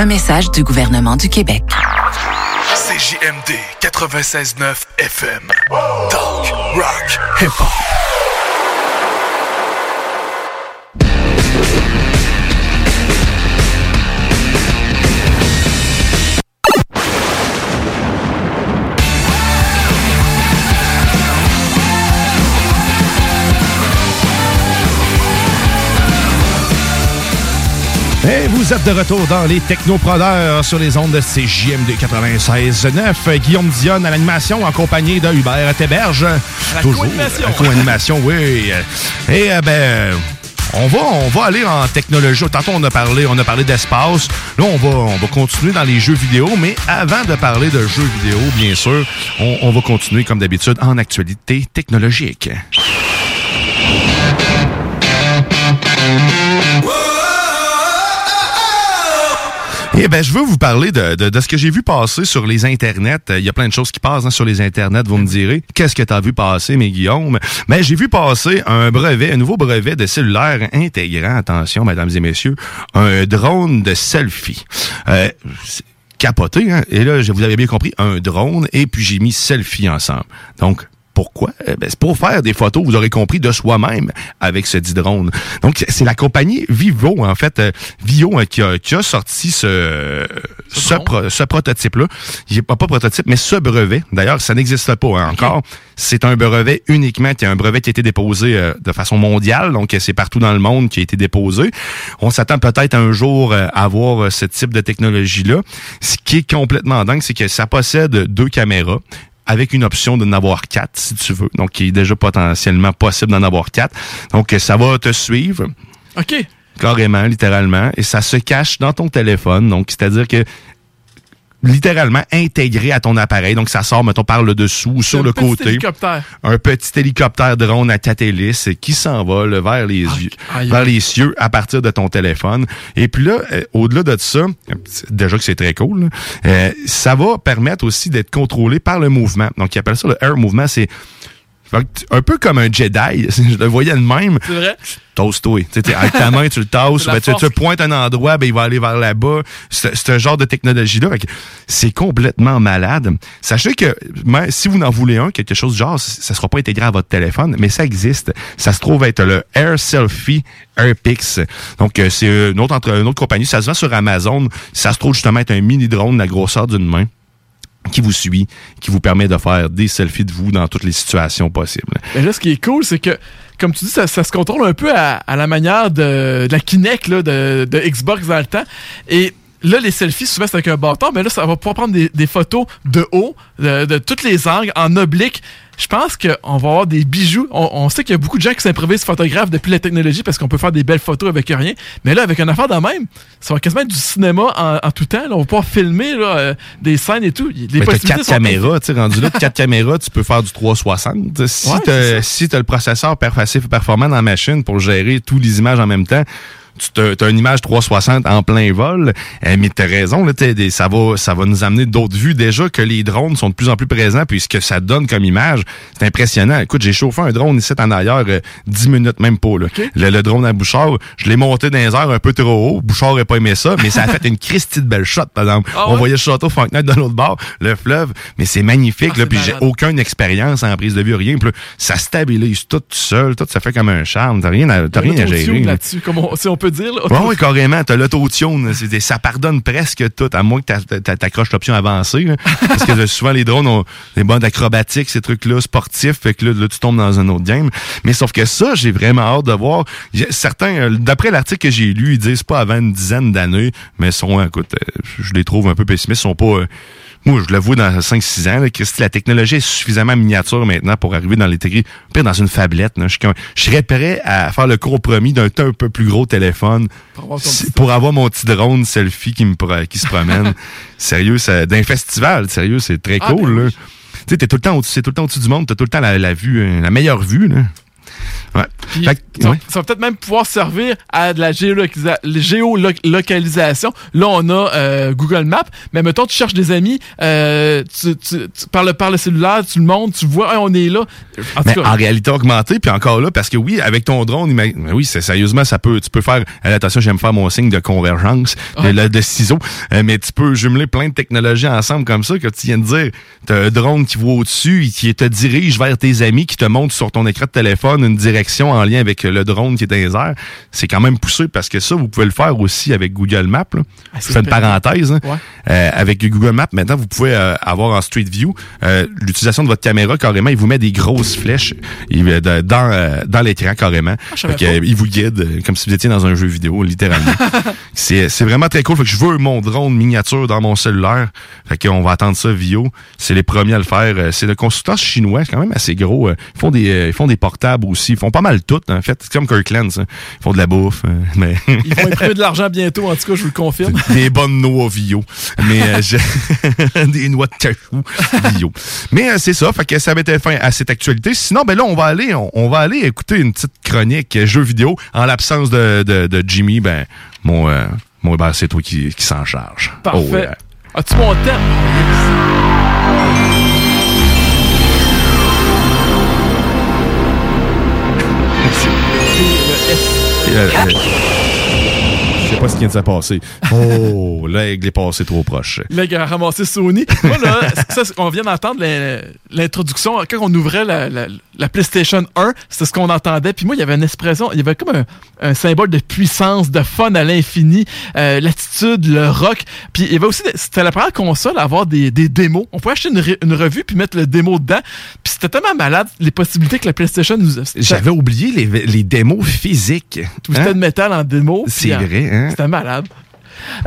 Un message du gouvernement du Québec. CJMD 96.9 FM. Talk, rock, hip-hop. Vous êtes de retour dans les Technopreneurs sur les ondes de CJMD 96.9. Guillaume Dionne à l'animation en compagnie de Hubert Théberge. la Toujours. co-animation, oui. Et euh, ben... On va, on va aller en technologie. Tantôt, on a parlé, on a parlé d'espace. Là, on va, on va continuer dans les jeux vidéo. Mais avant de parler de jeux vidéo, bien sûr, on, on va continuer, comme d'habitude, en actualité technologique. Eh ben, je veux vous parler de, de, de ce que j'ai vu passer sur les internets. Il y a plein de choses qui passent hein, sur les internets, vous me direz. Qu'est-ce que tu as vu passer, mes Guillaume? Mais j'ai vu passer un brevet, un nouveau brevet de cellulaire intégrant, attention, mesdames et messieurs, un drone de selfie. Euh, c'est capoté, hein? Et là, je vous avais bien compris, un drone, et puis j'ai mis selfie ensemble. Donc, Pourquoi? Eh ben, c'est pour faire des photos, vous aurez compris, de soi-même avec ce dit drone. Donc, c'est la compagnie Vivo, en fait, euh, Vio, hein, qui, a, qui a sorti ce, ce, pro- ce prototype-là. Il n'est pas, pas prototype, mais ce brevet. D'ailleurs, ça n'existe pas hein, encore. C'est un brevet uniquement, qui est un brevet qui a été déposé euh, de façon mondiale, donc euh, c'est partout dans le monde qui a été déposé. On s'attend peut-être un jour euh, à avoir euh, ce type de technologie-là. Ce qui est complètement dingue, c'est que ça possède deux caméras avec une option de n'avoir quatre, si tu veux. Donc, il est déjà potentiellement possible d'en avoir quatre. Donc, ça va te suivre. OK. Carrément, littéralement. Et ça se cache dans ton téléphone. Donc, c'est-à-dire que littéralement intégré à ton appareil. Donc, ça sort, mettons, par le dessous ou sur Un le petit côté. hélicoptère. Un petit hélicoptère drone à tête hélice qui s'envole vers les yeux, vers les cieux à partir de ton téléphone. Et puis là, euh, au-delà de ça, déjà que c'est très cool, là, euh, ça va permettre aussi d'être contrôlé par le mouvement. Donc, ils appellent ça le air movement. C'est un peu comme un Jedi. Je le voyais de même. C'est vrai? Toast-toi. Avec ta main, tu le tasses. Ben, tu, tu pointes un endroit, ben, il va aller vers là-bas. C'est c'est un genre de technologie-là. C'est complètement malade. Sachez que si vous en voulez un, quelque chose du genre, ça sera pas intégré à votre téléphone, mais ça existe. Ça se trouve être le Air Selfie AirPix. Donc, euh, c'est une autre, entre, une autre compagnie. Ça se vend sur Amazon. Ça se trouve justement être un mini-drone de la grosseur d'une main qui vous suit, qui vous permet de faire des selfies de vous dans toutes les situations possibles. Mais là, ce qui est cool, c'est que, comme tu dis, ça, se contrôle un peu à, la manière de, la Kinect là, de, Xbox dans le temps. Et là, les selfies, souvent, c'est avec un bâton, mais là, ça va pouvoir prendre des, des photos de haut, de, de tous les angles, en oblique. Je pense qu'on va avoir des bijoux. On, on sait qu'il y a beaucoup de gens qui s'improvisent photographes depuis la technologie parce qu'on peut faire des belles photos avec rien. Mais là, avec une affaire de même, ça va quasiment être du cinéma en, en tout temps. là. on va pouvoir filmer là, euh, des scènes et tout. Les Mais t'as possibilités quatre sont caméras, tu rendu là, quatre caméras, tu peux faire du 360. Si Ouais, t'as si t'as le processeur performant dans la machine pour gérer toutes les images en même temps, tu as une image 360 en plein vol. Euh, mais t'as raison, là, des- ça va ça va nous amener d'autres vues déjà que les drones sont de plus en plus présents puis ce que ça donne comme image, c'est impressionnant. Écoute, j'ai chauffé un drone ici en ailleurs euh, 10 minutes même pas là. Le, le drone à Bouchard, je l'ai monté dans les airs un peu trop haut. Bouchard n'a pas aimé ça, mais ça a fait une Christie de belle shot par exemple. Ah On ouais? voyait le château Fontenay de l'autre bord, le fleuve, mais c'est magnifique Ah, là, puis j'ai aucune expérience en prise de vue rien, puis là, ça stabilise tout seul, tout ça fait comme un charme, t'as rien à t'as rien à gérer. là. là-dessus, comme on, si on peut dire. là. Ouais, ouais, carrément. T'as l'autotune. Ça pardonne presque tout, à moins que t'a- t'a- t'accroches l'option avancée. là. Parce que souvent, les drones ont des bandes acrobatiques, ces trucs-là, sportifs. Fait que là, là, tu tombes dans un autre game. Mais sauf que ça, j'ai vraiment hâte de voir. Certains, euh, d'après l'article que j'ai lu, ils disent pas avant une dizaine d'années, mais sont, écoute, euh, je les trouve un peu pessimistes. Ils sont pas... euh, moi, je le vois dans 5-6 ans, là, Christy, la technologie est suffisamment miniature maintenant pour arriver dans l'intégrer, pire dans une fablette. là. Je, serais prêt à faire le compromis d'un un peu plus gros téléphone Pour avoir si- pour mon petit drone selfie qui, me, qui se promène. sérieux, d'un festival, sérieux, c'est très Ah, cool. ben là. Tu sais, t'es tout le temps au-dessus, tout le temps au-dessus du monde, t'as tout le temps la, la vue, euh, la meilleure vue. Là. Ouais. Puis, Fait ça, ouais. ça va peut-être même pouvoir servir à de la géolocalisa- géolocalisation. Là, on a euh, Google Maps, mais mettons, tu cherches des amis, euh, tu, tu- tu- par, le, par le cellulaire, tu le montres, tu vois, Hey, on est là. En tout Mais cas, en réalité augmentée, puis encore là, parce que oui, avec ton drone, mais oui, sérieusement, ça peut, tu peux faire, attention, j'aime faire mon signe de convergence, de, Ah. ciseaux, euh, mais tu peux jumeler plein de technologies ensemble comme ça, que tu viens de dire, t'as un drone qui voit au-dessus, et qui te dirige vers tes amis, qui te montre sur ton écran de téléphone une direction en lien avec le drone qui est dans les airs. C'est quand même poussé, parce que ça, vous pouvez le faire aussi avec Google Maps, là. Ah, Je fais une parenthèse, hein. Ouais. Euh, avec Google Maps, maintenant, vous pouvez euh, avoir en Street View euh, l'utilisation de votre caméra carrément. Il vous met des grosses flèches il, euh, de- dans, euh, dans l'écran carrément. Ah, euh, il vous guide euh, comme si vous étiez dans un jeu vidéo, littéralement. c'est c'est vraiment très cool. Fait que je veux mon drone miniature dans mon cellulaire. Fait qu'on va attendre ça Vio. C'est les premiers à le faire. Euh, C'est le constructeur chinois, c'est quand même assez gros. Euh, Ils font des euh, ils font des portables aussi. Ils font pas mal tout, en fait. C'est comme Kirkland, ça. Ils font de la bouffe. euh, mais ils vont imprimer de l'argent bientôt, en tout cas, je vous le confirme. des bonnes noix Vio. Mais euh, je- des noix de cachou Vio. Mais euh, c'est ça, fait que ça va être fin à cette actualité. Sinon, ben là, on va aller, on, on va aller écouter une petite chronique jeux vidéo. En l'absence de, de, de Jimmy, ben mon euh, mon ben, c'est toi qui, qui s'en charge. Parfait. Oh. As-tu mon temps? Euh, euh, c'est pas ce qui vient de se passer. Oh, l'aigle est passé trop proche. Là, il a ramassé Sony. Moi, là, ça, on vient d'entendre l'in- l'introduction. Quand on ouvrait la, la- la PlayStation 1, c'est ce qu'on entendait. Puis moi, il y avait une expression, il y avait comme un, un symbole de puissance, de fun à l'infini, euh, l'attitude, le rock. Puis il y avait aussi, c'était la première console à avoir des, des démos. On pouvait acheter une, re- une revue puis mettre le démo dedans. Puis c'était tellement malade, les possibilités que la PlayStation nous J'avais oublié les, les démos physiques. Twisted Hein? Metal en démo. C'est en- vrai, hein? C'était malade.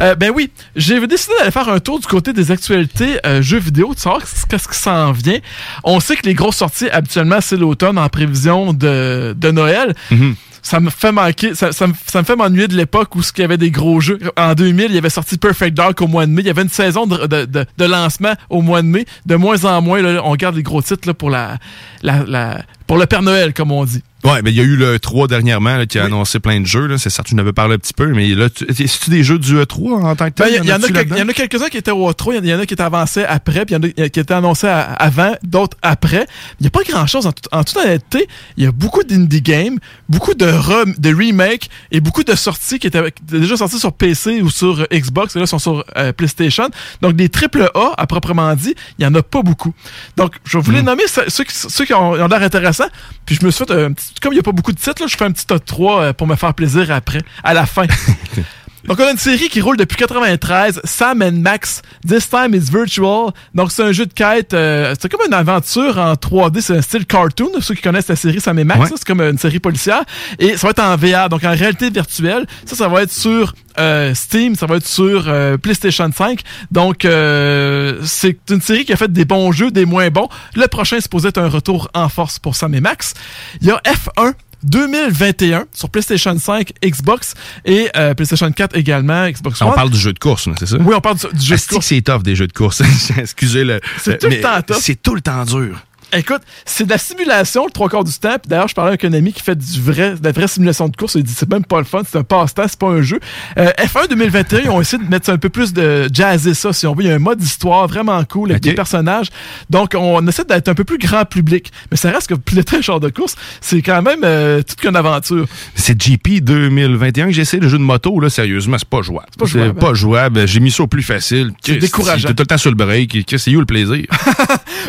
Euh, ben oui, j'ai décidé d'aller faire un tour du côté des actualités euh, jeux vidéo, de savoir qu'est-ce qui s'en vient. On sait que les grosses sorties, habituellement, c'est l'automne en prévision de, de Noël. Mhm. Ça me fait manquer, ça, ça me, ça me fait m'ennuyer de l'époque où il y avait des gros jeux. En 2000, il y avait sorti Perfect Dark au mois de mai. Il y avait une saison de, de, de- de lancement au mois de mai. De moins en moins, là, on garde les gros titres là, pour la, la, la- pour le Père Noël, comme on dit. Ouais, mais il y a eu le 3 dernièrement là, qui a annoncé plein de jeux. C'est certain, tu en avais parlé un petit peu, mais là, tu- c'est-tu des jeux du E3 en tant que Ben, tel? Il y, en a y en a quelques-uns qui étaient au 3, il y en a qui étaient avancés après, puis il y en a qui étaient annoncés à- avant, d'autres après. Il n'y a pas grand-chose. En, tout- en toute honnêteté, il y a beaucoup d'indie games, beaucoup de, rem- de remakes et beaucoup de sorties qui étaient, déjà sorties sur PC ou sur euh, Xbox, et là sont sur euh, PlayStation. Donc des triple A, à proprement dit, il n'y en a pas beaucoup. Donc je voulais Hmm. nommer ceux, ceux qui, ceux qui ont, ont l'air intéressants, puis je me suis fait un petit, comme il n'y a pas beaucoup de titres, là, je fais un petit top 3 euh, pour me faire plaisir après, à la fin. Donc, on a une série qui roule depuis 93, Sam and Max, This Time is Virtual. Donc, c'est un jeu de quête, euh, c'est comme une aventure en 3D, c'est un style cartoon. Ceux qui connaissent la série Sam et Max, Ouais. c'est comme une série policière. Et ça va être en VR, donc en réalité virtuelle. Ça, ça va être sur euh, Steam, ça va être sur euh, PlayStation 5. Donc, euh, c'est une série qui a fait des bons jeux, des moins bons. Le prochain est supposé être un retour en force pour Sam et Max. Il y a F1 2021 sur PlayStation 5, Xbox et euh, PlayStation 4 également, Xbox On One. parle du jeu de course, c'est ça? Oui, on parle du, du jeu de course. c'est tough des jeux de course. Excusez le. C'est tout le temps tough. C'est tout le temps dur. Écoute, c'est de la simulation le trois quarts du temps. Puis d'ailleurs, je parlais avec un ami qui fait du vrai, de la vraie simulation de course. Il dit c'est même pas le fun, c'est un passe-temps, c'est pas un jeu. Euh, F1 2021, ils ont essayé de mettre un peu plus de jazzer ça, si on veut. Il y a un mode histoire vraiment cool avec Ok. des personnages. Donc, on essaie d'être un peu plus grand public. Mais ça reste que piloter un genre de course, c'est quand même euh, toute qu'une aventure. C'est GP 2021 que j'essaie le jeu de moto, là, sérieusement, c'est pas jouable. pas jouable, pas jouable. J'ai mis ça au plus facile. C'est décourageant. T'es tout le temps sur le break. C'est où le plaisir?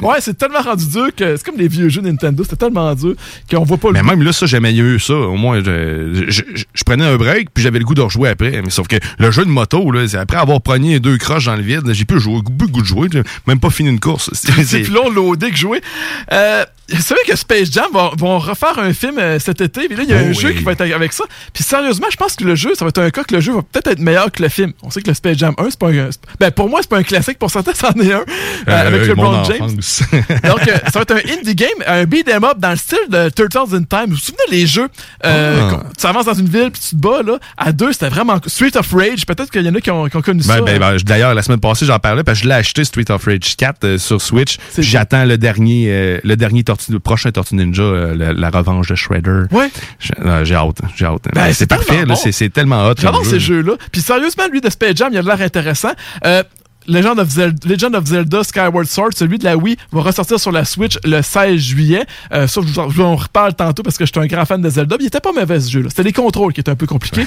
Ouais, c'est tellement rendu dur que c'est comme les vieux jeux Nintendo. C'était tellement dur qu'on voit pas le Mais même là, ça, j'aimais mieux ça. Au moins, je, je, je- je prenais un break, puis j'avais le goût de rejouer après. Mais sauf que le jeu de moto, là, c'est après avoir pogné deux croches dans le vide, j'ai plus joué, plus le goût de jouer. Même pas fini une course. C'est- plus long loadé que jouer. Euh, c'est vrai que Space Jam vont, vont refaire un film euh, cet été. Puis là, il y a Oh un jeu qui va être avec ça. Puis sérieusement, je pense que le jeu, ça va être un cas que le jeu va peut-être être meilleur que le film. On sait que le Space Jam 1, c'est pas un. Ben, pour moi, c'est pas un classique. Pour certains, c'en est un. euh, Euh, avec mon LeBron James. Donc, ça va être un indie game, un beat 'em up dans le style de Turtles in Time. Vous vous souvenez les jeux? Ah. Tu avances dans une ville puis tu te bats, là. À deux, c'était vraiment. Street of Rage, peut-être qu'il y en a qui ont, qui ont connu ça. Ben, ben, ben, D'ailleurs, la semaine passée, j'en parlais parce que je l'ai acheté Street of Rage 4 euh, sur Switch. J'attends le dernier, le dernier tortue, le prochain Tortue Ninja, euh, la, la revanche de Shredder. Ouais. J'ai hâte, j'ai hâte. Ben, c'est parfait, bon. c'est tellement hot. J'adore ces jeu. jeux-là. Puis sérieusement, lui de Space Jam, il a de l'air intéressant. Euh, Legend of, Zelda, Legend of Zelda Skyward Sword, celui de la Wii, va ressortir sur la Switch le 16 juillet. Euh, vous en, je vous en reparle tantôt parce que je suis un grand fan de Zelda. Mais il était pas mauvais ce jeu-là. C'était les contrôles qui étaient un peu compliqués.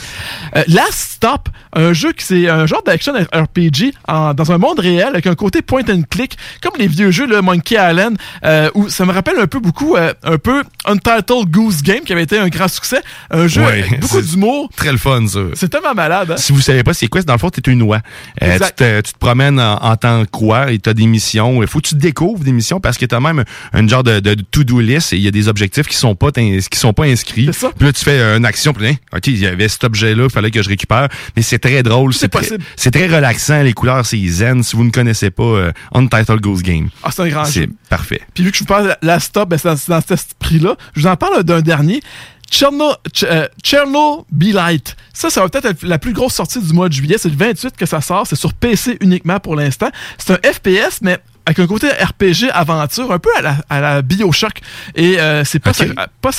Euh, Last Stop, un jeu qui c'est un genre d'action RPG en- dans un monde réel avec un côté point and click, comme les vieux jeux, le Monkey Island, euh, où ça me rappelle un peu beaucoup, euh, un peu Untitled Goose Game qui avait été un grand succès. Un jeu Ouais, avec beaucoup d'humour. Très le fun, ça. C'est tellement malade, hein? Si vous savez pas c'est quoi, dans le fond, t'es une oie. Euh, tu, te, tu en, en tant que quoi et t'as des missions. Il faut que tu découvres des missions parce que t'as même un genre de, de to-do list et il y a des objectifs qui sont pas qui sont pas inscrits. Puis là, tu fais euh, une action, puis là, OK, il y avait cet objet-là, il fallait que je récupère. Mais c'est très drôle. C'est c'est très relaxant. Les couleurs, c'est zen. Si vous ne connaissez pas euh, Untitled Ghost Game, Ah, c'est un grand c'est parfait. Puis vu que je vous parle de la stop, ben, c'est dans, c'est dans cet esprit-là. Je vous en parle d'un dernier. Cherno, Ch- euh, Chernobyl-Light. Ça, ça va peut-être être la plus grosse sortie du mois de juillet. C'est le 28 que ça sort. C'est sur PC uniquement pour l'instant. C'est un FPS, mais avec un côté RPG aventure, un peu à la, à la Bioshock. Et euh, c'est pas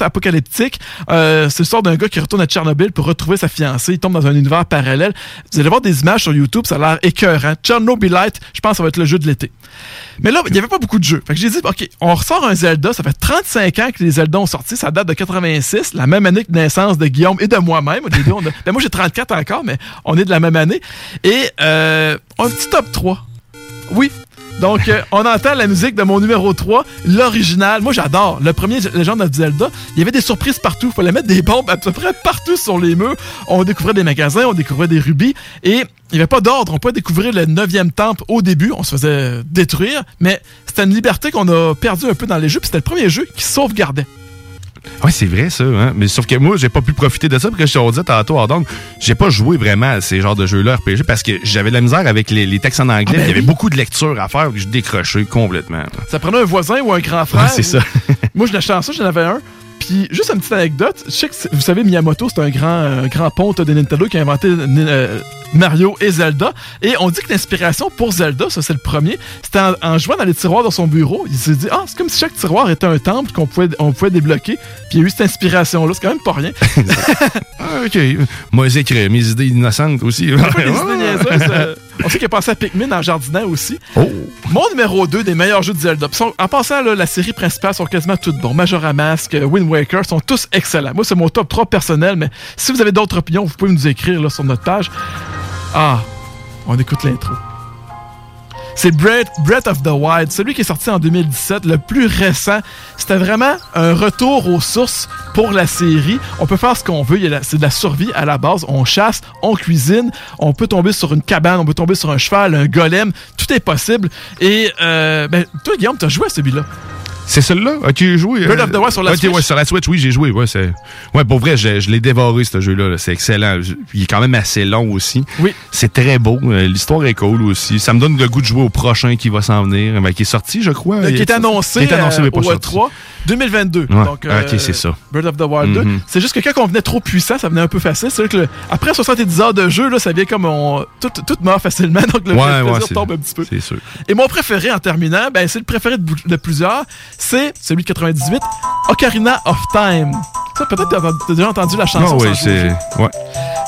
apocalyptique. Euh, c'est l'histoire d'un gars qui retourne à Tchernobyl pour retrouver sa fiancée. Il tombe dans un univers parallèle. Vous allez voir des images sur YouTube, ça a l'air écœurant. Tchernobylite, je pense que ça va être le jeu de l'été. Mais là, il n'y avait pas beaucoup de jeux. Fait que j'ai dit, OK, on ressort un Zelda. Ça fait 35 ans que les Zelda ont sorti. Ça date de 86, la même année que naissance de Guillaume et de moi-même. Ben, moi, j'ai 34 encore, mais on est de la même année. Et euh, un petit top 3. Oui. Donc, euh, on entend la musique de mon numéro 3, l'original. Moi, j'adore. Le premier Legend of Zelda, il y avait des surprises partout. Il fallait mettre des bombes à peu près partout sur les murs. On découvrait des magasins, on découvrait des rubis. Et il n'y avait pas d'ordre. On pouvait découvrir le neuvième temple au début. On se faisait détruire. Mais c'était une liberté qu'on a perdue un peu dans les jeux. Puis c'était le premier jeu qui sauvegardait. Oui, c'est vrai, ça. Hein? Mais sauf que moi, j'ai pas pu profiter de ça parce que je te disais tantôt, donc j'ai pas joué vraiment à ces genres de jeux-là RPG parce que j'avais de la misère avec les, les textes en anglais. Ah, ben Il y avait oui. beaucoup de lecture à faire et je décrochais complètement. Ça prenait un voisin ou un grand frère. Ouais, c'est ça. Moi, je l'achetais ça, j'en avais un. Puis, juste une petite anecdote. Je sais que vous savez, Miyamoto, c'est un grand, euh, grand ponte de Nintendo qui a inventé euh, Mario et Zelda. Et on dit que l'inspiration pour Zelda, ça c'est le premier, c'était en, en jouant dans les tiroirs de son bureau. Il s'est dit, ah, c'est comme si chaque tiroir était un temple qu'on pouvait, on pouvait débloquer. Puis il y a eu cette inspiration-là. C'est quand même pas rien. Ah, OK. Moi, j'écris mes idées innocentes aussi. Euh, On sait qu'il a pensé à Pikmin en jardinant aussi. Oh. Mon numéro 2 des meilleurs jeux de Zelda. Sont- en passant, là, la série principale sont quasiment toutes bons. Majora Mask, euh, Wind Waker sont tous excellents. Moi, c'est mon top 3 personnel, mais si vous avez d'autres opinions, vous pouvez nous écrire là, sur notre page. Ah, on écoute l'intro. C'est Breath, of the Wild, celui qui est sorti en 2017, le plus récent. C'était vraiment un retour aux sources pour la série. On peut faire ce qu'on veut, c'est de la survie à la base. On chasse, on cuisine, on peut tomber sur une cabane, on peut tomber sur un cheval, un golem, tout est possible. Et euh, ben, toi, Guillaume, t'as joué à celui-là. C'est celui-là? Ok, j'ai joué. Breath of the Wild sur la Ok, Switch? ouais, sur la Switch, oui, j'ai joué. Ouais, c'est... ouais, pour vrai, je, je l'ai dévoré, ce jeu-là. là. C'est excellent. Il est quand même assez long aussi. Oui. C'est très beau. Euh, L'histoire est cool aussi. Ça me donne le goût de jouer au prochain qui va s'en venir. Ben, qui est sorti, je crois. Euh, qui est annoncé, Qui est annoncé, euh, mais pas au sorti. E3 2022. Ouais. Donc, ok, c'est ça. Breath of the Wild 2. Mhm. C'est juste que quand on venait trop puissant, ça venait un peu facile. C'est vrai que le- après 70 heures de jeu, là, ça vient comme on. Tout, tout meurt facilement, donc le plaisir tombe un petit peu. C'est sûr. Et mon préféré en terminant, ben, c'est le préféré de plusieurs, c'est celui de 98, Ocarina of Time. Ça, peut-être que t'as t'as déjà entendu la chanson. Ah, oui, c'est. Ouais.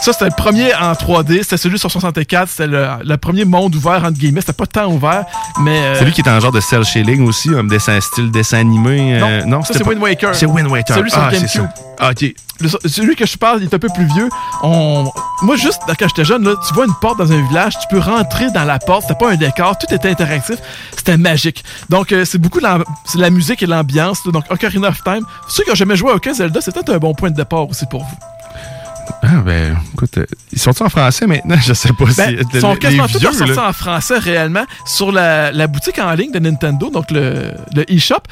Ça, c'était le premier en 3D. C'était celui sur 64. C'était le, le premier monde ouvert, entre guillemets. C'était pas tant ouvert, mais. euh, C'est lui qui est en genre de cell shading aussi, un dessin style dessin animé. euh, Non, ça, c'était c'est pas- Wind Waker. C'est Wind Waker. Celui sur ah, GameCube. ça. Ah, ok. Le- celui que je parle, il est un peu plus vieux. On... Moi, juste quand j'étais jeune, là, tu vois une porte dans un village, tu peux rentrer dans la porte. C'était pas un décor, tout était interactif. C'était magique. Donc, euh, c'est beaucoup c'est la musique et l'ambiance. Donc, Ocarina of Time. Ceux qui n'ont jamais joué à aucun Zelda, c'est peut-être un bon point de départ aussi pour vous. Ah, ben, écoute, euh, ils sont en français maintenant? Je sais pas Ben, si. ils sont quasiment tous là. en français réellement sur la, la boutique en ligne de Nintendo, donc le, le eShop.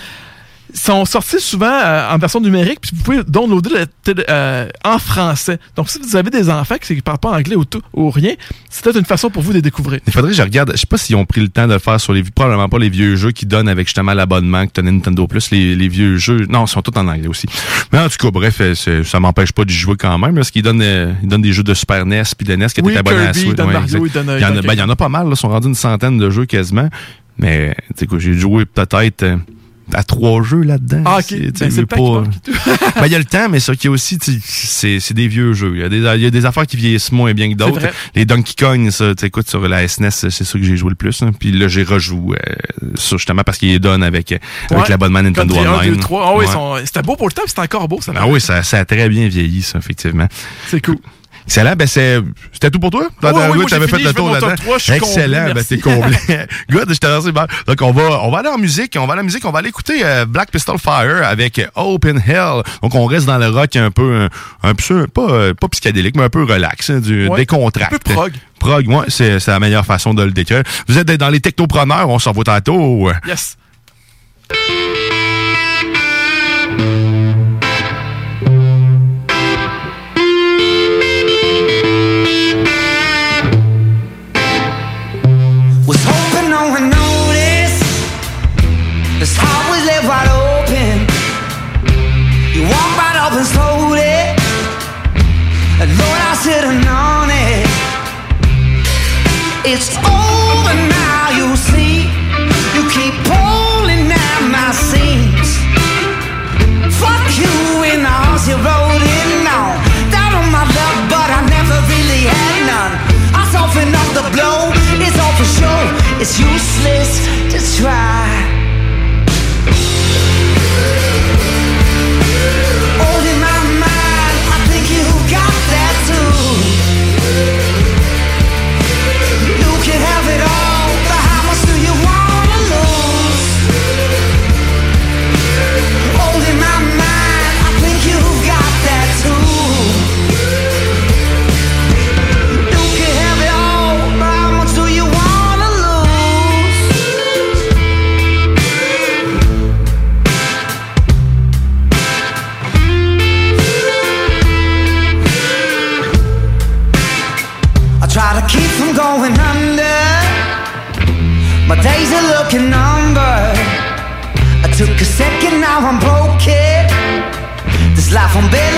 Ils sont sortis souvent euh, en version numérique, puis vous pouvez downloader le télé- euh, en français. Donc, si vous avez des enfants qui ne parlent pas anglais ou, tout, ou rien, c'est peut-être une façon pour vous de les découvrir. Il faudrait que je regarde. Je sais pas s'ils ont pris le temps de le faire sur les probablement pas les vieux jeux qui donnent avec justement l'abonnement que t'as Nintendo Plus, les, les vieux jeux. Non, ils sont tous en anglais aussi. Mais en tout cas, bref, euh, ça m'empêche pas d'y jouer quand même. Parce qu'ils donnent, euh, ils donnent des jeux de Super NES puis de NES qui étaient abonnés à Switch. euh, il y en a, donnent ben, il y en a pas mal. Là, ils sont rendus une centaine de jeux quasiment. Mais tu sais quoi, j'ai joué peut-être. À trois jeux là-dedans. Ah, ok. C'est- Ben, pas- Ben, il y a le temps, mais ça qui est aussi, c'est c'est des vieux jeux. Il y, a des, il y a des affaires qui vieillissent moins bien que d'autres. Les Donkey Kong, ça, écoute, sur la SNES, c'est ça que j'ai joué le plus. hein. Puis là, j'ai rejoué euh, ça justement parce qu'il est donne avec, euh, avec Ouais. l'abonnement Nintendo Country 1, Online. 2, 3. Ah oui, Ouais. c'était beau pour le temps, c'est encore beau. Ça Ah oui, ça, ça a très bien vieilli, ça, effectivement. C'est cool. Excellent, ben c'est. C'était tout pour toi? Ouais, moi, t'avais j'ai fait le tour là-dedans. 3, je suis Excellent, ben t'es comblé. Good, je te remercie. Donc on va, on va aller en musique, on va aller en musique, on va aller écouter euh, Black Pistol Fire avec Open Hell. Donc on reste dans le rock un peu, un, peu pas, euh, pas psychédélique, mais un peu relax, hein, du Ouais, décontracté. un peu prog. Prog, ouais, c'est c'est la meilleure façon de le décrire. Vous êtes dans les technopreneurs, on s'en va tantôt. Yes. It's useless to try. Lucky number. I took a second, now I'm broken. This life I'm barely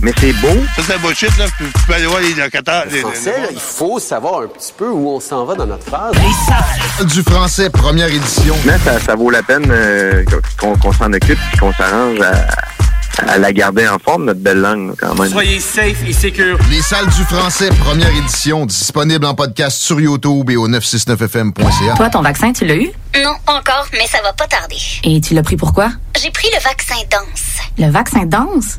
mais c'est beau. Ça, c'est bullshit, là. Tu peux aller voir les locataires. Le les- français, là, il faut savoir un petit peu où on s'en va dans notre phrase. Du français, première édition. Mais ça, ça vaut la peine euh, qu'on s'en occupe et qu'on s'arrange à, à la garder en forme, notre belle langue, là, quand même. Soyez safe et secure. Les salles du français, première édition, disponible en podcast sur YouTube et au 969fm.ca. Toi, ton vaccin, tu l'as eu? Non, pas encore, mais ça va pas tarder. Et tu l'as pris pourquoi? J'ai pris le vaccin danse. Le vaccin danse?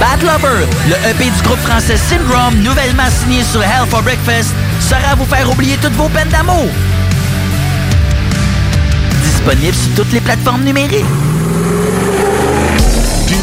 Bad Lover, le EP du groupe français Syndrome, nouvellement signé sur Hell for Breakfast, sera à vous faire oublier toutes vos peines d'amour. Disponible sur toutes les plateformes numériques.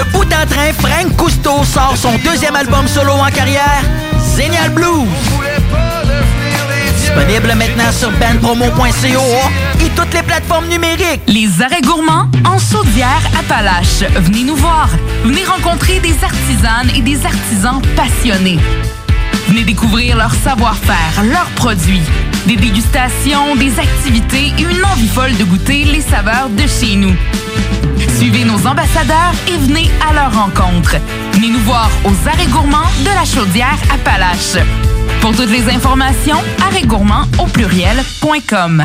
Le bout en train, Frank Cousteau sort son deuxième album solo en carrière, Zénial Blues. Disponible maintenant sur bandpromo.co et toutes les plateformes numériques. Les arrêts gourmands en Saudière Appalaches. Venez nous voir. Venez rencontrer des artisanes et des artisans passionnés. Venez découvrir leur savoir-faire, leurs produits, des dégustations, des activités et une envie folle de goûter les saveurs de chez nous. Suivez nos ambassadeurs et venez à leur rencontre. Venez nous voir aux arrêts gourmands de la chaudière Appalaches. Pour toutes les informations, arrêtgourmand au pluriel.com.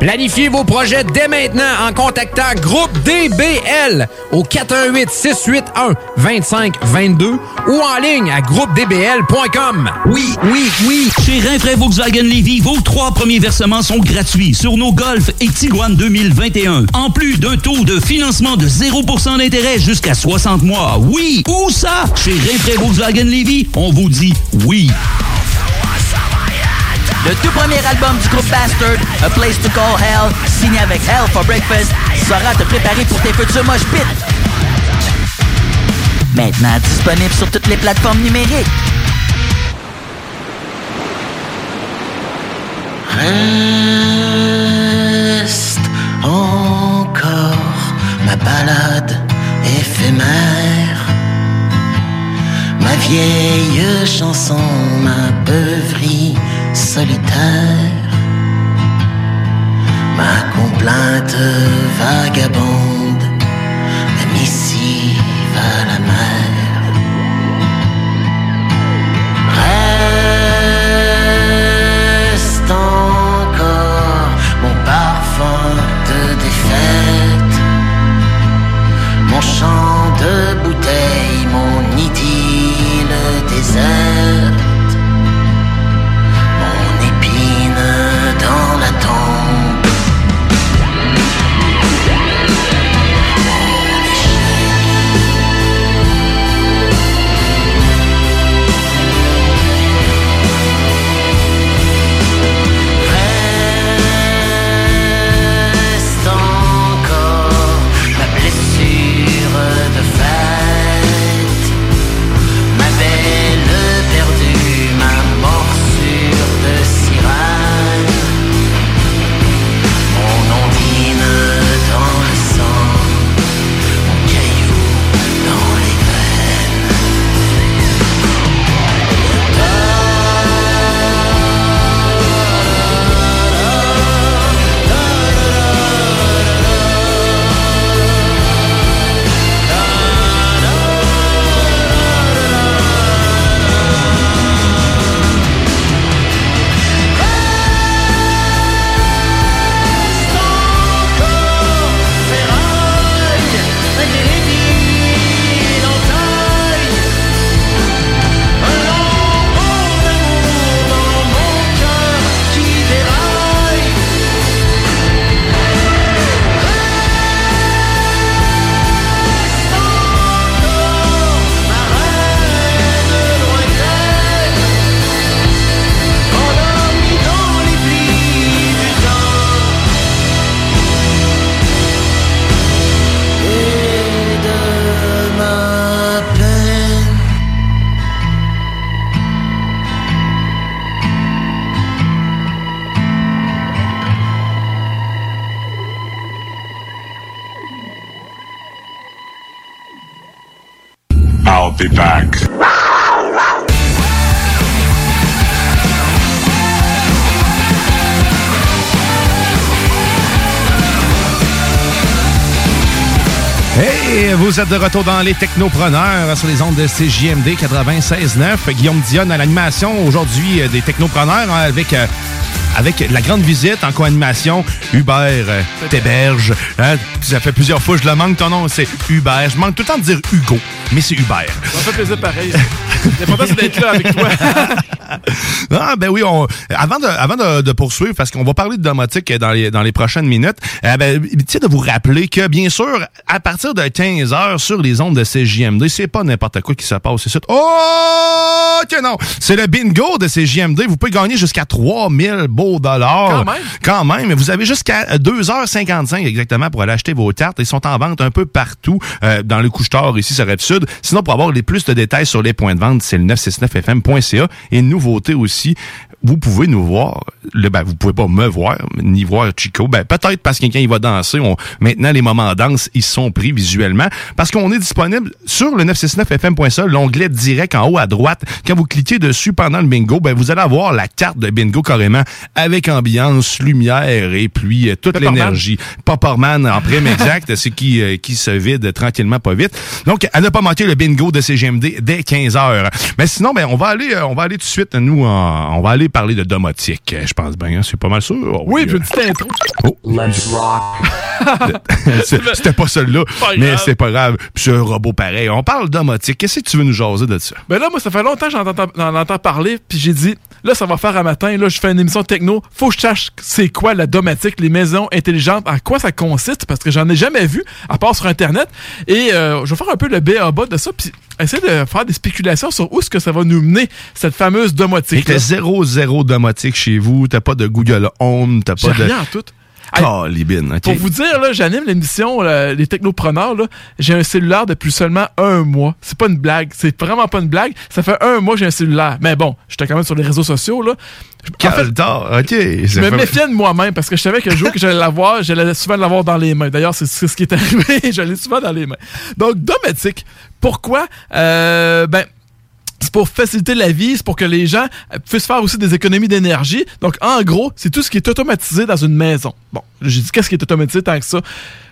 Planifiez vos projets dès maintenant en contactant Groupe DBL au 418 681 2522 ou en ligne à groupedbl.com. Oui, oui, oui. Chez Rinfraie Volkswagen Levy, vos trois premiers versements sont gratuits sur nos Golf et Tiguan 2021. En plus d'un taux de financement de 0% d'intérêt jusqu'à 60 mois. Oui, où ça? Chez Rinfraie Volkswagen Levy, on vous dit oui. Le tout premier album du groupe Bastard, A Place to Call Hell, signé avec Hell for Breakfast, sera te préparer pour tes futurs mosh pits. Maintenant disponible sur toutes les plateformes numériques. Reste encore ma balade éphémère, ma vieille chanson, ma beuverie solitaire, ma complainte vagabonde, ma missive à la mer. さ vous êtes de retour dans les technopreneurs sur les ondes de CJMD 96.9. Guillaume Dionne à l'animation aujourd'hui euh, des technopreneurs hein, avec, euh, avec la grande visite en co-animation. Hubert euh, t'héberge. Hein, ça fait plusieurs fois que je le manque. Ton nom, c'est Hubert. Je manque tout le temps de dire Hugo, mais c'est Hubert. Ça fait plaisir pareil. L'important, c'est d'être là avec toi. Ah, ben oui, on, avant, de, avant de, de poursuivre, parce qu'on va parler de domotique dans les, dans les prochaines minutes, euh, ben, de vous rappeler que, bien sûr, à partir de 15 heures sur les ondes de CJMD, c'est pas n'importe quoi qui se passe ici. Oh, que non! C'est le bingo de CJMD. Vous pouvez gagner jusqu'à 3000 beaux dollars. Quand même. Quand même. Vous avez jusqu'à 2h55 exactement pour aller acheter vos tartes. Ils sont en vente un peu partout euh, dans le couche-tard ici sur Rive-Sud. Sinon, pour avoir les plus de détails sur les points de vente, c'est le 969fm.ca. Et nouveauté aussi, vous pouvez nous voir. Le, ben, vous pouvez pas me voir, ni voir Chico. Ben, peut-être parce que quelqu'un il va danser. On, maintenant, les moments danse, ils sont pris visuellement. Parce qu'on est disponible sur le 969fm.ca, l'onglet direct en haut à droite. Quand vous cliquez dessus pendant le bingo, ben, vous allez avoir la carte de bingo carrément avec ambiance, lumière et puis euh, toute l'énergie. Popperman en prime exact, c'est qui, euh, qui se vide tranquillement pas vite. Donc, à ne pas manquer le bingo de CGMD dès 15 heures. Mais sinon, ben, on va aller, euh, on va aller tout de suite, nous, en- on va aller parler de domotique. Je pense bien, hein, c'est pas mal sûr. Oh, Oui, puis une petite intro. Oh. Let's rock. C'était pas celui-là, Pas mais c'est pas grave. Puis c'est un robot pareil. On parle domotique. Qu'est-ce que tu veux nous jaser de ça? Ben là, moi, ça fait longtemps que j'en entends, j'en entends parler, puis j'ai dit, là, ça va faire un matin, là, je fais une émission techno, faut que je sache c'est quoi la domotique, les maisons intelligentes, à quoi ça consiste, parce que j'en ai jamais vu, à part sur Internet, et euh, je vais faire un peu le B à bas de ça, puis essayer de faire des spéculations sur où est-ce que ça va nous mener, cette fameuse Et domotique. t'as zéro, zéro domotique chez vous. T'as pas de Google Home. T'as pas de... rien en Pour vous dire, là, j'anime l'émission euh, Les Technopreneurs. Là. J'ai un cellulaire depuis seulement un mois. C'est pas une blague. C'est vraiment pas une blague. Ça fait un mois que j'ai un cellulaire. Mais bon, j'étais quand même sur les réseaux sociaux. Là. En fait, ok. je me méfiais de moi-même parce que je savais que le jour que j'allais l'avoir, j'allais souvent l'avoir dans les mains. D'ailleurs, c'est ce qui est arrivé. j'allais souvent dans les mains. Donc, domotique. Pourquoi? Euh, ben, c'est pour faciliter la vie, c'est pour que les gens puissent faire aussi des économies d'énergie. Donc, en gros, c'est tout ce qui est automatisé dans une maison. Bon, j'ai dit qu'est-ce qui est automatisé tant que ça?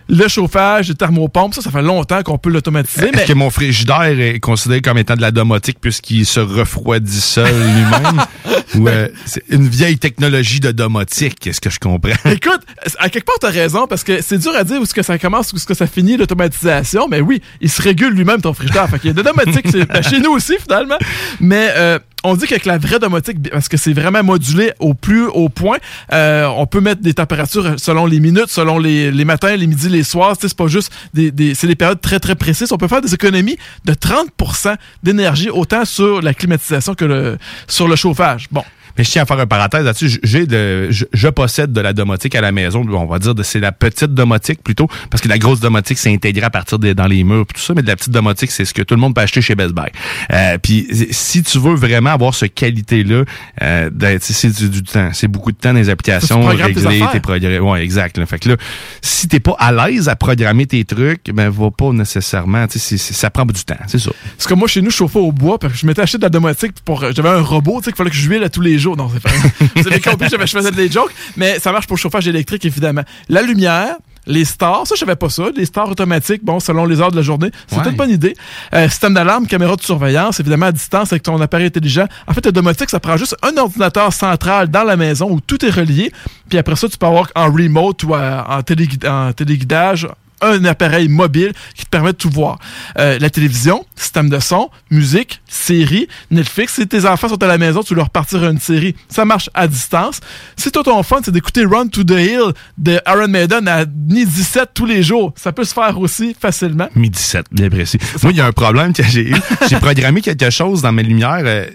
Le chauffage, les thermopompes, ça, ça fait longtemps qu'on peut l'automatiser. Est-ce Mais que mon frigidaire est considéré comme étant de la domotique puisqu'il se refroidit seul lui-même? Ou euh, c'est une vieille technologie de domotique, est-ce que je comprends? Écoute, à quelque part, t'as raison, parce que c'est dur à dire où est-ce que ça commence, où est-ce que ça finit, l'automatisation. Mais oui, il se régule lui-même, ton frigidaire. fait qu'il y a de domotique, c'est ben, chez nous aussi, finalement. Mais euh, on dit qu'avec la vraie domotique, parce que c'est vraiment modulé au plus haut point, euh, on peut mettre des températures selon les minutes, selon les, les matins, les midis, les soirs. Tu sais, C'est pas juste des, c'est des périodes très, très précises. On peut faire des économies de 30% d'énergie, autant sur la climatisation que sur le chauffage. Bon. Mais je tiens à faire un parenthèse là-dessus. J'ai de, je, je possède de la domotique à la maison. On va dire de c'est la petite domotique plutôt, parce que la grosse domotique c'est intégré à partir des dans les murs tout ça, mais de la petite domotique c'est ce que tout le monde peut acheter chez Best Buy. Euh, puis si tu veux vraiment avoir ce qualité là, euh, d'être- c'est du, du temps, c'est beaucoup de temps dans les applications, tes régler tes programmes. Ouais, exact. là. Fait que là, si t'es pas à l'aise à programmer tes trucs, ben va pas nécessairement. tu sais, c'est- c'est- ça prend du temps, c'est ça. Parce que moi, chez nous, je chauffais au bois, parce que je m'étais acheté de la domotique pour. J'avais un robot, tu sais, qu'il fallait que je huile à tous les jours. Non, c'est pas. Vous avez compris, je faisais des jokes, mais ça marche pour le chauffage électrique, évidemment. La lumière. Les stars, ça je savais pas ça. Les stars automatiques, bon, selon les heures de la journée, c'est Ouais. une bonne idée. Euh, système d'alarme, caméra de surveillance, évidemment à distance avec ton appareil intelligent. En fait, la domotique, ça prend juste un ordinateur central dans la maison où tout est relié. Puis après ça, tu peux avoir en remote ou euh, en, télégui- en téléguidage un appareil mobile qui te permet de tout voir. Euh, la télévision, système de son, musique, série, Netflix. Si tes enfants sont à la maison, tu leur partir une série. Ça marche à distance. Si toi, ton fun, c'est d'écouter Run to the Hill de Iron Maiden à ni 17 tous les jours, ça peut se faire aussi facilement. Mi 17, bien précis. Moi, il y a un problème que j'ai eu. J'ai programmé quelque chose dans mes lumières. euh,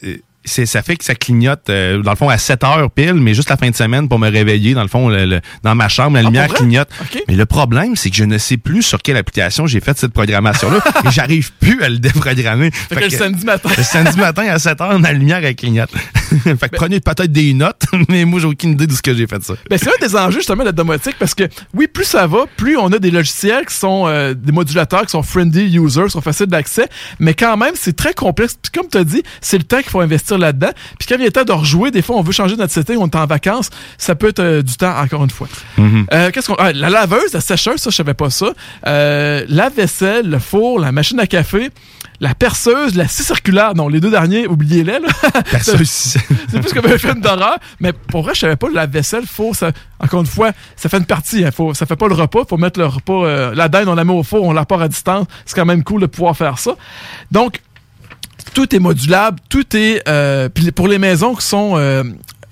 ça fait que ça clignote, euh, dans le fond, à 7 heures pile, mais juste la fin de semaine pour me réveiller. Dans le fond, le- le- dans ma chambre, la lumière Ah, vrai? clignote. Mais le problème, c'est que je ne sais plus sur quelle application j'ai fait cette programmation-là et j'arrive plus à le déprogrammer. Fait que le samedi matin. Le samedi matin, à 7 heures, ma lumière, elle clignote. fait que prenez peut-être des notes, mais moi, j'ai aucune idée de ce que j'ai fait ça. Ben, c'est un des enjeux justement de la domotique parce que oui, plus ça va, plus on a des logiciels qui sont euh, des modulateurs qui sont friendly user, qui sont faciles d'accès, mais quand même c'est très complexe. Puis comme tu as dit, c'est le temps qu'il faut investir là-dedans. Puis quand il est temps de rejouer, des fois on veut changer notre setting, on est en vacances, ça peut être euh, du temps encore une fois. Mhm. Euh, Qu'est-ce qu'on ah, la laveuse, la sécheuse, ça je savais pas ça. Euh, la vaisselle, le four, la machine à café. La perceuse, la scie circulaire. Non, les deux derniers, oubliez-les. là. Perceuse, c'est plus comme un film d'horreur. Mais pour vrai, je savais pas, la vaisselle, faut, ça, encore une fois, ça fait une partie. Hein, faut, ça fait pas le repas. faut mettre le repas. euh, la dinde, on la met au four, on la part à distance. C'est quand même cool de pouvoir faire ça. Donc, tout est modulable, tout est euh, puis pour les maisons qui sont euh,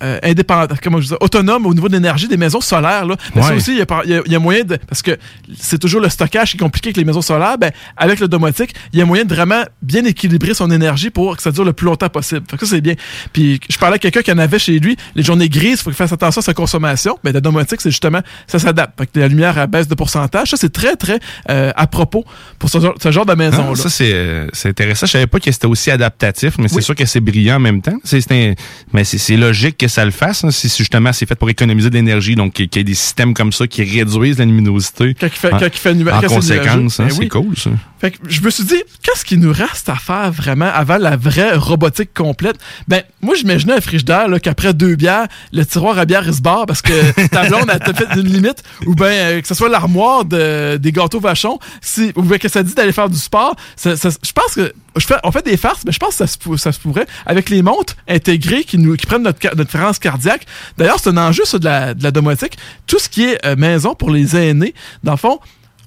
euh, indépendantes, comment je dis, ça, autonomes au niveau de l'énergie des maisons solaires là. Mais ça aussi il y a, par- il y a- il y a moyen de parce que c'est toujours le stockage qui est compliqué avec les maisons solaires, ben avec le domotique, il y a moyen de vraiment bien équilibrer son énergie pour que ça dure le plus longtemps possible. Fait que ça c'est bien. Puis je parlais à quelqu'un qui en avait chez lui, les journées grises, faut qu'il fasse attention à sa consommation. Ben la domotique c'est justement ça s'adapte. Fait que la lumière elle baisse de pourcentage, ça c'est très très euh, à propos pour ce genre, ce genre de maison Ah, ça, c'est euh, c'est intéressant. Je savais pas que c'était aussi adaptatif, mais c'est sûr que c'est brillant en même temps. C'est c'est un- mais c'est c'est logique que ça le fasse. hein, si justement c'est fait pour économiser de l'énergie, donc qu'il y ait des systèmes comme ça qui réduisent la luminosité. Quand il fait, en, quand il fait nu- en conséquence, hein, Ben c'est oui. cool ça. Fait que je me suis dit, qu'est-ce qu'il nous reste à faire vraiment avant la vraie robotique complète? Ben, moi, j'imaginais un frigidaire, là, qu'après deux bières, le tiroir à bière, il se barre parce que ta blonde a fait une limite, ou ben, euh, que ce soit l'armoire de- des gâteaux vachons, si, ou ben, que ça dit d'aller faire du sport. Ça- ça- je pense que, je fais, on fait des farces, mais je pense que ça se, pou- ça se pourrait, avec les montres intégrées qui nous, qui prennent notre, notre cardiaque. D'ailleurs, c'est un enjeu, ça, de la, la domotique. Tout ce qui est euh, maison pour les aînés, dans le fond,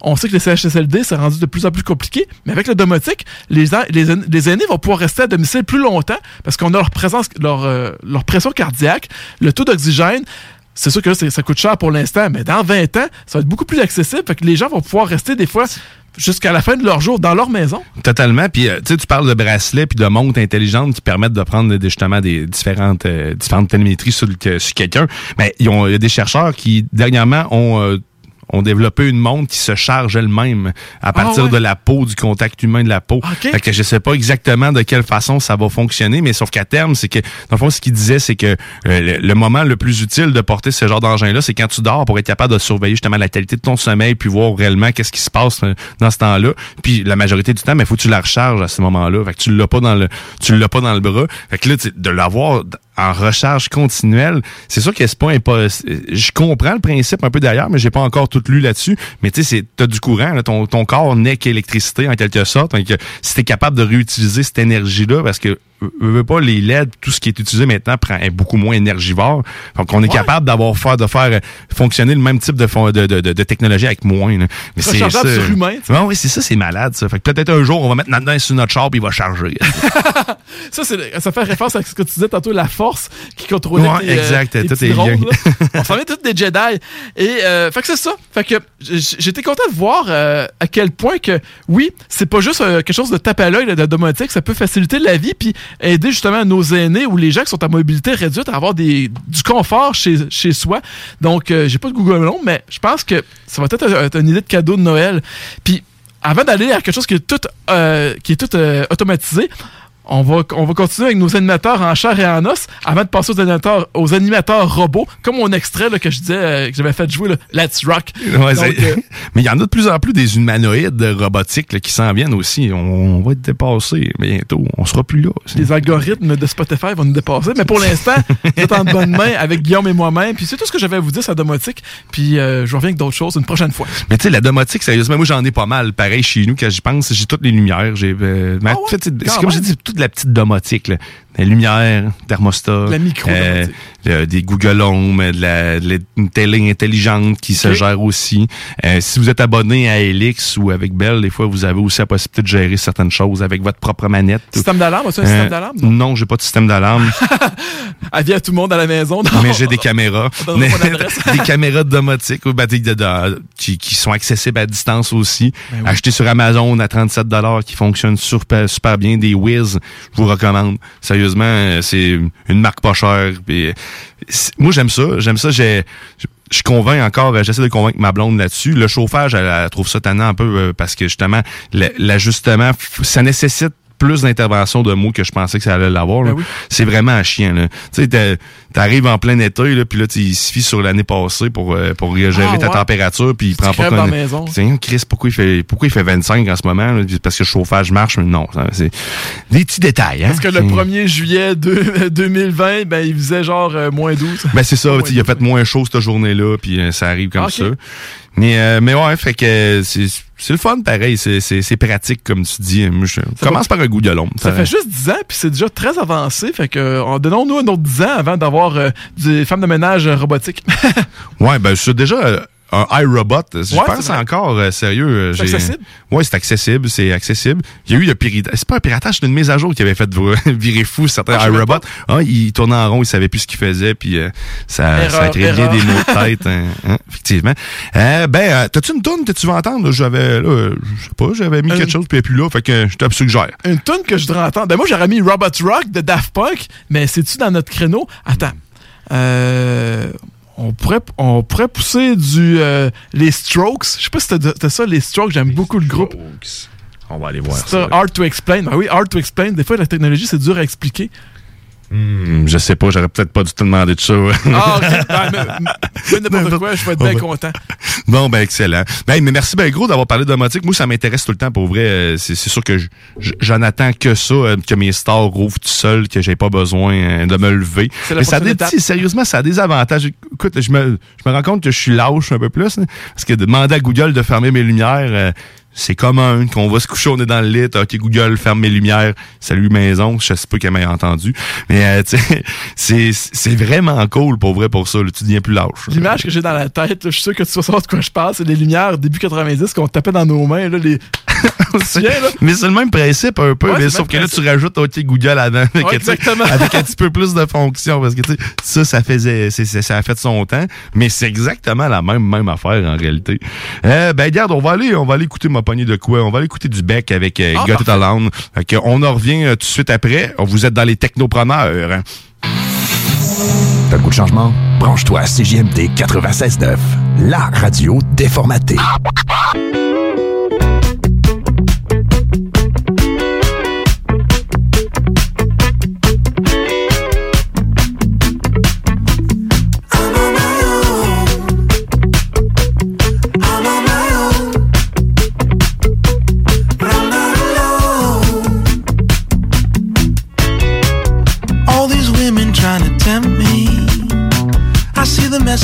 on sait que les CHSLD, c'est rendu de plus en plus compliqué, mais avec le domotique, les, les, les aînés vont pouvoir rester à domicile plus longtemps parce qu'on a leur présence, leur, euh, pression cardiaque, le taux d'oxygène. C'est sûr que ça coûte cher pour l'instant, mais dans 20 ans, ça va être beaucoup plus accessible. Fait que les gens vont pouvoir rester des fois jusqu'à la fin de leur jour dans leur maison. Totalement. Puis, euh, tu parles de bracelets puis de montres intelligentes qui permettent de prendre justement des différentes, euh, différentes télémétries sur, sur quelqu'un. Mais il y a des chercheurs qui, dernièrement, ont, euh, ont développé une montre qui se charge elle-même à partir ouais? de la peau, du contact humain de la peau. Fait que je sais pas exactement de quelle façon ça va fonctionner, mais sauf qu'à terme, c'est que, dans le fond, ce qu'il disait, c'est que euh, le, le moment le plus utile de porter ce genre d'engin-là, c'est quand tu dors pour être capable de surveiller justement la qualité de ton sommeil puis voir réellement qu'est-ce qui se passe euh, dans ce temps-là. Puis la majorité du temps, mais faut que tu la recharges à ce moment-là. Fait que tu l'as pas dans le, tu l'as pas dans le bras. Fait que là, tu sais, de l'avoir en recharge continuelle, c'est sûr que c'est pas. Je comprends le principe un peu d'ailleurs, mais j'ai pas encore tout lu là-dessus. Mais tu sais, t'as du courant, ton, ton corps n'est qu'électricité en quelque sorte. Donc, euh, si t'es capable de réutiliser cette énergie-là, parce que veux pas les LED, tout ce qui est utilisé maintenant prend, est beaucoup moins énergivore. Donc, on est capable d'avoir faire, de faire euh, fonctionner le même type de, de, de, de- technologie avec moins. là. Mais c'est ça. sur humain, Ouais, oui, c'est ça, c'est malade, ça. Fait que peut-être un jour, on va mettre là-dedans sur notre char puis il va charger. Ça, c'est, ça fait référence à ce que tu disais tantôt, la force qui contrôlait Ouais, euh, exact, tes tout est. On s'en vient tous des Jedi. Et, euh, fait que c'est ça. Fait que j'étais content de voir euh, à quel point que, oui, c'est pas juste quelque chose de tape à l'œil, de domotique, ça peut faciliter la vie puis aider justement nos aînés ou les gens qui sont à mobilité réduite à avoir des, du confort chez, chez soi. Donc, euh, j'ai pas de Google Home, mais je pense que ça va être une idée de cadeau de Noël. Puis, avant d'aller à quelque chose qui est tout, euh, qui est tout euh, automatisé, on va, on va continuer avec nos animateurs en chair et en os avant de passer aux animateurs, aux animateurs robots, comme mon extrait là, que je disais euh, que j'avais fait jouer, là, Let's Rock. Ouais, Donc, c'est- euh, Mais il y en a de plus en plus des humanoïdes robotiques là, qui s'en viennent aussi. On, on va être dépassé bientôt. On sera plus là. les algorithmes de Spotify vont nous dépasser. Mais pour l'instant, vous êtes en bonne main avec Guillaume et moi-même. Puis c'est tout ce que j'avais à vous dire sur la domotique. Puis euh, je reviens avec d'autres choses une prochaine fois. Mais tu sais, la domotique, sérieusement, moi j'en ai pas mal. Pareil chez nous, quand j'y pense, j'ai toutes les lumières. J'ai, fait, c'est comme j'ai même. Toute la petite domotique. Là. La lumière, thermostat. La micro-domotique. euh, des Google Home, de la, de une télé intelligente qui se gère aussi. Euh, si vous êtes abonné à Elix ou avec Bell, des fois, vous avez aussi la possibilité de gérer certaines choses avec votre propre manette. Système d'alarme, as-tu un Euh, système d'alarme? Non, j'ai pas de système d'alarme. Avis à tout le monde à la maison. mais j'ai des caméras. Des caméras de domotique ou, des- qui, qui sont accessibles à distance aussi. Ben oui. Sur Amazon à 37 qui fonctionnent super, super bien. Des Wiz, je vous recommande. Euh, c'est une marque pas chère. euh, moi, j'aime ça. J'aime ça. J'ai, je- convainc encore, euh, j'essaie de convaincre ma blonde là-dessus. Le chauffage, elle, elle trouve ça tannant un peu euh, parce que justement, l'ajustement, ça nécessite plus d'interventions de mots que je pensais que ça allait l'avoir. Ben oui. C'est vraiment chiant. Tu sais, t'arrives en plein été, là, puis là, tu- il suffit sur l'année passée pour, euh, pour gérer Ah, ta ouais. température, puis il prend pas compte- maison. Tu sais, Chris, pourquoi il fait pourquoi il fait 25 en ce moment? là? Parce que le chauffage marche? Mais Non, c'est des petits détails. Hein? Parce que le C'est- 1er juillet de- 2020, ben, il faisait genre euh, moins 12. Ben c'est ça, il a fait moins chaud cette journée-là, puis euh, ça arrive comme Ok. ça. Mais mais ouais, fait que c'est le fun pareil, c'est pratique comme tu dis. Je commence par un goût de l'ombre. Ça fait juste 10 ans, puis c'est déjà très avancé. Fait que euh, donnons-nous un autre 10 ans avant d'avoir euh, des femmes de ménage euh, robotiques. Ouais, ben c'est déjà un iRobot. Je Ouais, pense encore euh, sérieux. euh, C'est j'ai- accessible? Ouais, c'est accessible, c'est accessible. Il y a eu le piratage. C'est pas un piratage, c'est une mise à jour qui avait fait vir- virer fou certains Ah, je iRobots. Ah, il tournait en rond, il savait plus ce qu'il faisait, puis euh, ça, Erreur, ça a créé bien erreur. des mots de tête, hein, hein, effectivement. Euh, ben, euh, t'as-tu une tourne que tu veux entendre? J'avais, là, euh, je sais pas, j'avais mis Euh, quelque chose, puis plus là, fait que je te suggère. Une tune que je voudrais entendre. Ben moi, j'aurais mis Robot Rock de Daft Punk, mais c'est-tu dans notre créneau? Attends. Euh, on, pourrait, on pourrait pousser du euh, les Strokes. Je sais pas si t'as ça, les Strokes. J'aime beaucoup le groupe. On va aller voir C'est ça, Hard to Explain. Ben oui, Hard to Explain. Des fois, la technologie, c'est dur à expliquer. Hmm, je sais pas, j'aurais peut-être pas dû te demander de ça. Ah, ok. Ben, mais- n'importe quoi, je vais être bien va- content. Bon, ben excellent. Ben, mais merci ben gros d'avoir parlé de domotique. Moi, ça m'intéresse tout le temps pour vrai. Euh, C'est sûr que je- je- j'en attends que ça, euh, que mes stars rouvrent tout seul, que j'ai pas besoin euh, de me lever. Mais ça a des, sérieusement, ça a des avantages. Écoute, je me, je me rends compte que je suis lâche un peu plus. hein, parce que de demander à Google de fermer mes lumières, euh, c'est commun qu'on va se coucher, on est dans le lit, ok Google ferme mes lumières, salut maison, je sais pas qu'elle m'a entendu, mais euh, c'est c'est vraiment cool pour vrai pour ça, là, tu deviens plus lâche. L'image que j'ai dans la tête, je suis sûr que tu vas savoir de quoi je parle, c'est les lumières début 90 qu'on tapait dans nos mains, là, les... Souviens, là? Mais c'est le même principe un peu, Ouais, mais sauf que là, tu rajoutes OK Google sais, exactement. avec un petit peu plus de fonctions. Parce que ça, ça faisait, ça a fait son temps. Mais c'est exactement la même, même affaire en réalité. Euh, ben, regarde, on va aller, on va aller écouter ma de quoi? On va aller écouter du bec avec euh, Ah, Got It. Alone. Fait on en revient euh, tout de suite après. Vous êtes dans les technopreneurs. hein. T'as le goût de changement? Branche-toi à CJMD 96.9, la radio déformatée.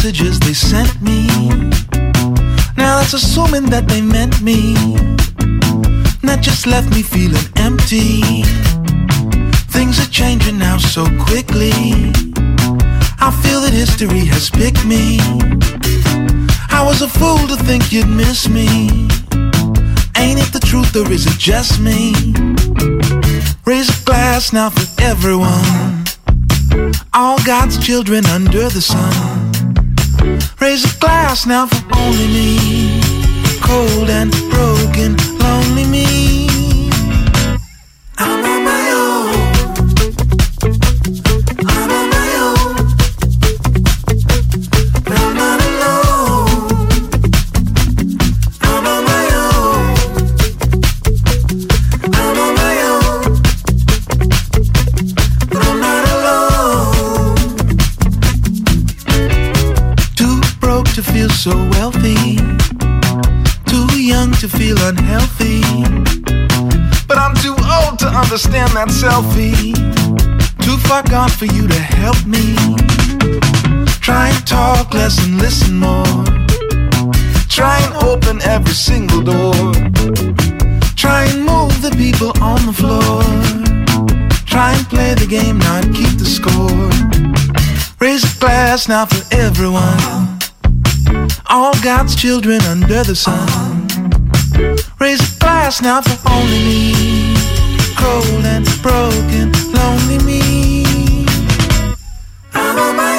Messages they sent me. Now that's assuming that they meant me. That just left me feeling empty. Things are changing now so quickly. I feel that history has picked me. I was a fool to think you'd miss me. Ain't it the truth or is it just me? Raise a glass now for everyone. All God's children under the sun. Raise a glass now for only me. Cold and broken, lonely me. I'm on my own. So wealthy. Too young to feel unhealthy. But I'm too old to understand that selfie. Too far gone for you to help me. Try and talk less and listen more. Try and open every single door. Try and move the people on the floor. Try and play the game, not keep the score. Raise a glass now for everyone. All God's children under the sun. Raise a glass now for only me. Cold and broken, lonely me. I'm on my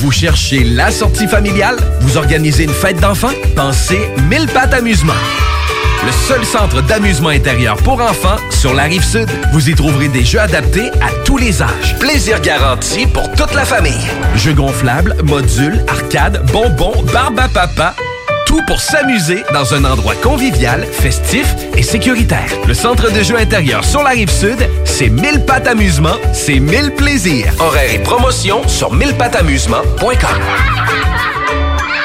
Vous cherchez la sortie familiale? Vous organisez une fête d'enfants? Pensez Mille Pattes Amusement. Le seul centre d'amusement intérieur pour enfants sur la rive sud. Vous y trouverez des jeux adaptés à tous les âges. Plaisir garanti pour toute la famille. Jeux gonflables, modules, arcades, bonbons, barbe à papa. Tout pour s'amuser dans un endroit convivial, festif et sécuritaire. Le centre de jeux intérieur sur la rive sud, c'est 1000 pattes amusement, c'est 1000 plaisirs. Horaires et promotions sur 1000pattamusement.com.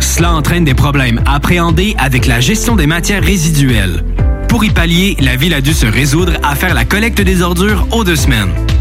Cela entraîne des problèmes appréhendés avec la gestion des matières résiduelles. Pour y pallier, la ville a dû se résoudre à faire la collecte des ordures aux deux semaines.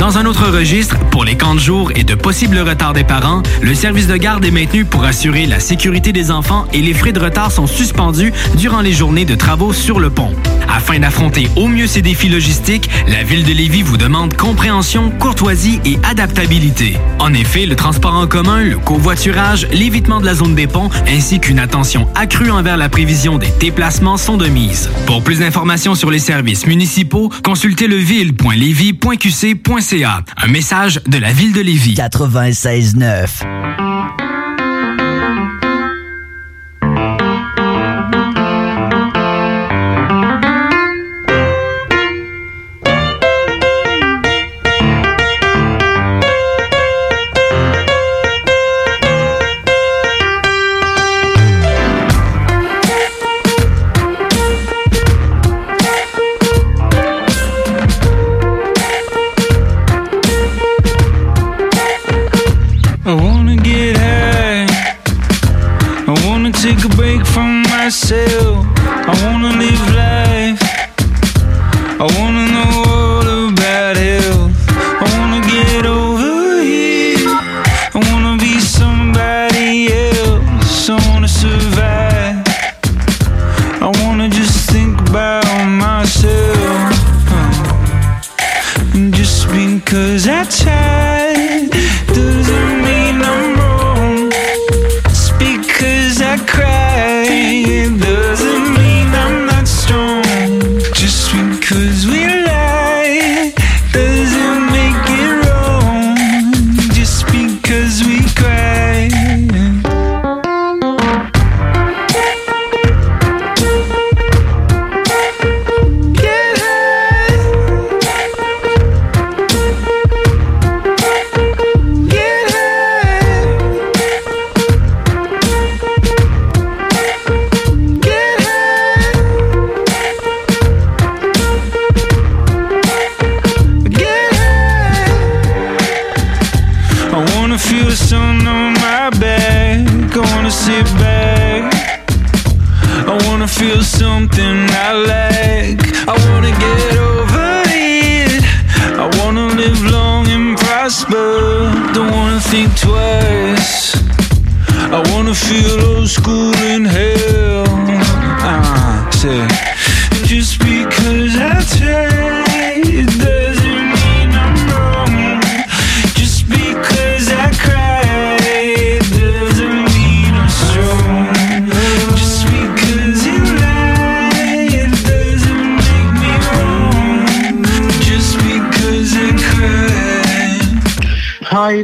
Dans un autre registre, pour les camps de jour et de possibles retards des parents, le service de garde est maintenu pour assurer la sécurité des enfants et les frais de retard sont suspendus durant les journées de travaux sur le pont. Afin d'affronter au mieux ces défis logistiques, la ville de Lévis vous demande compréhension, courtoisie et adaptabilité. En effet, le transport en commun, le covoiturage, l'évitement de la zone des ponts ainsi qu'une attention accrue envers la prévision des déplacements sont de mise. Pour plus d'informations sur les services municipaux, consultez leville.lévis.qc.ca. Un message de la ville de Lévis. 96.9.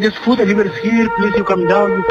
Hi, this food delivery is here. Please you come down.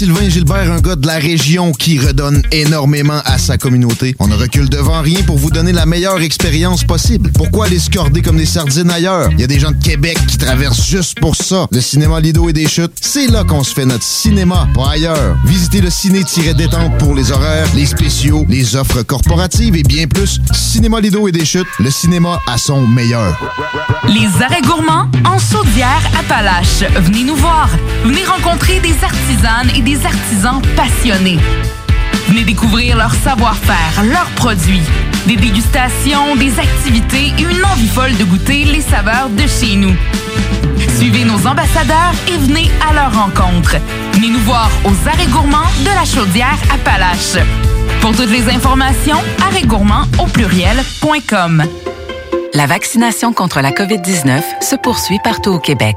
Sylvain Gilbert, un gars de la région qui redonne énormément communauté. On ne recule devant rien pour vous donner la meilleure expérience possible. Pourquoi aller se corder comme des sardines ailleurs? Il y a des gens de Québec qui traversent juste pour ça. Le cinéma Lido et des chutes, c'est là qu'on se fait notre cinéma, pas ailleurs. Visitez le ciné-détente pour les horaires, les spéciaux, les offres corporatives et bien plus. Cinéma Lido et des chutes, le cinéma à son meilleur. Les arrêts gourmands en Chaudière-Appalaches. Venez nous voir. Venez rencontrer des artisanes et des artisans passionnés. Venez découvrir leur savoir-faire, leurs produits, des dégustations, des activités et une envie folle de goûter les saveurs de chez nous. Suivez nos ambassadeurs et venez à leur rencontre. Venez nous voir aux arrêts gourmands de la Chaudière-Appalaches. Pour toutes les informations, arrêtgourmands au pluriel.com. La vaccination contre la COVID-19 se poursuit partout au Québec.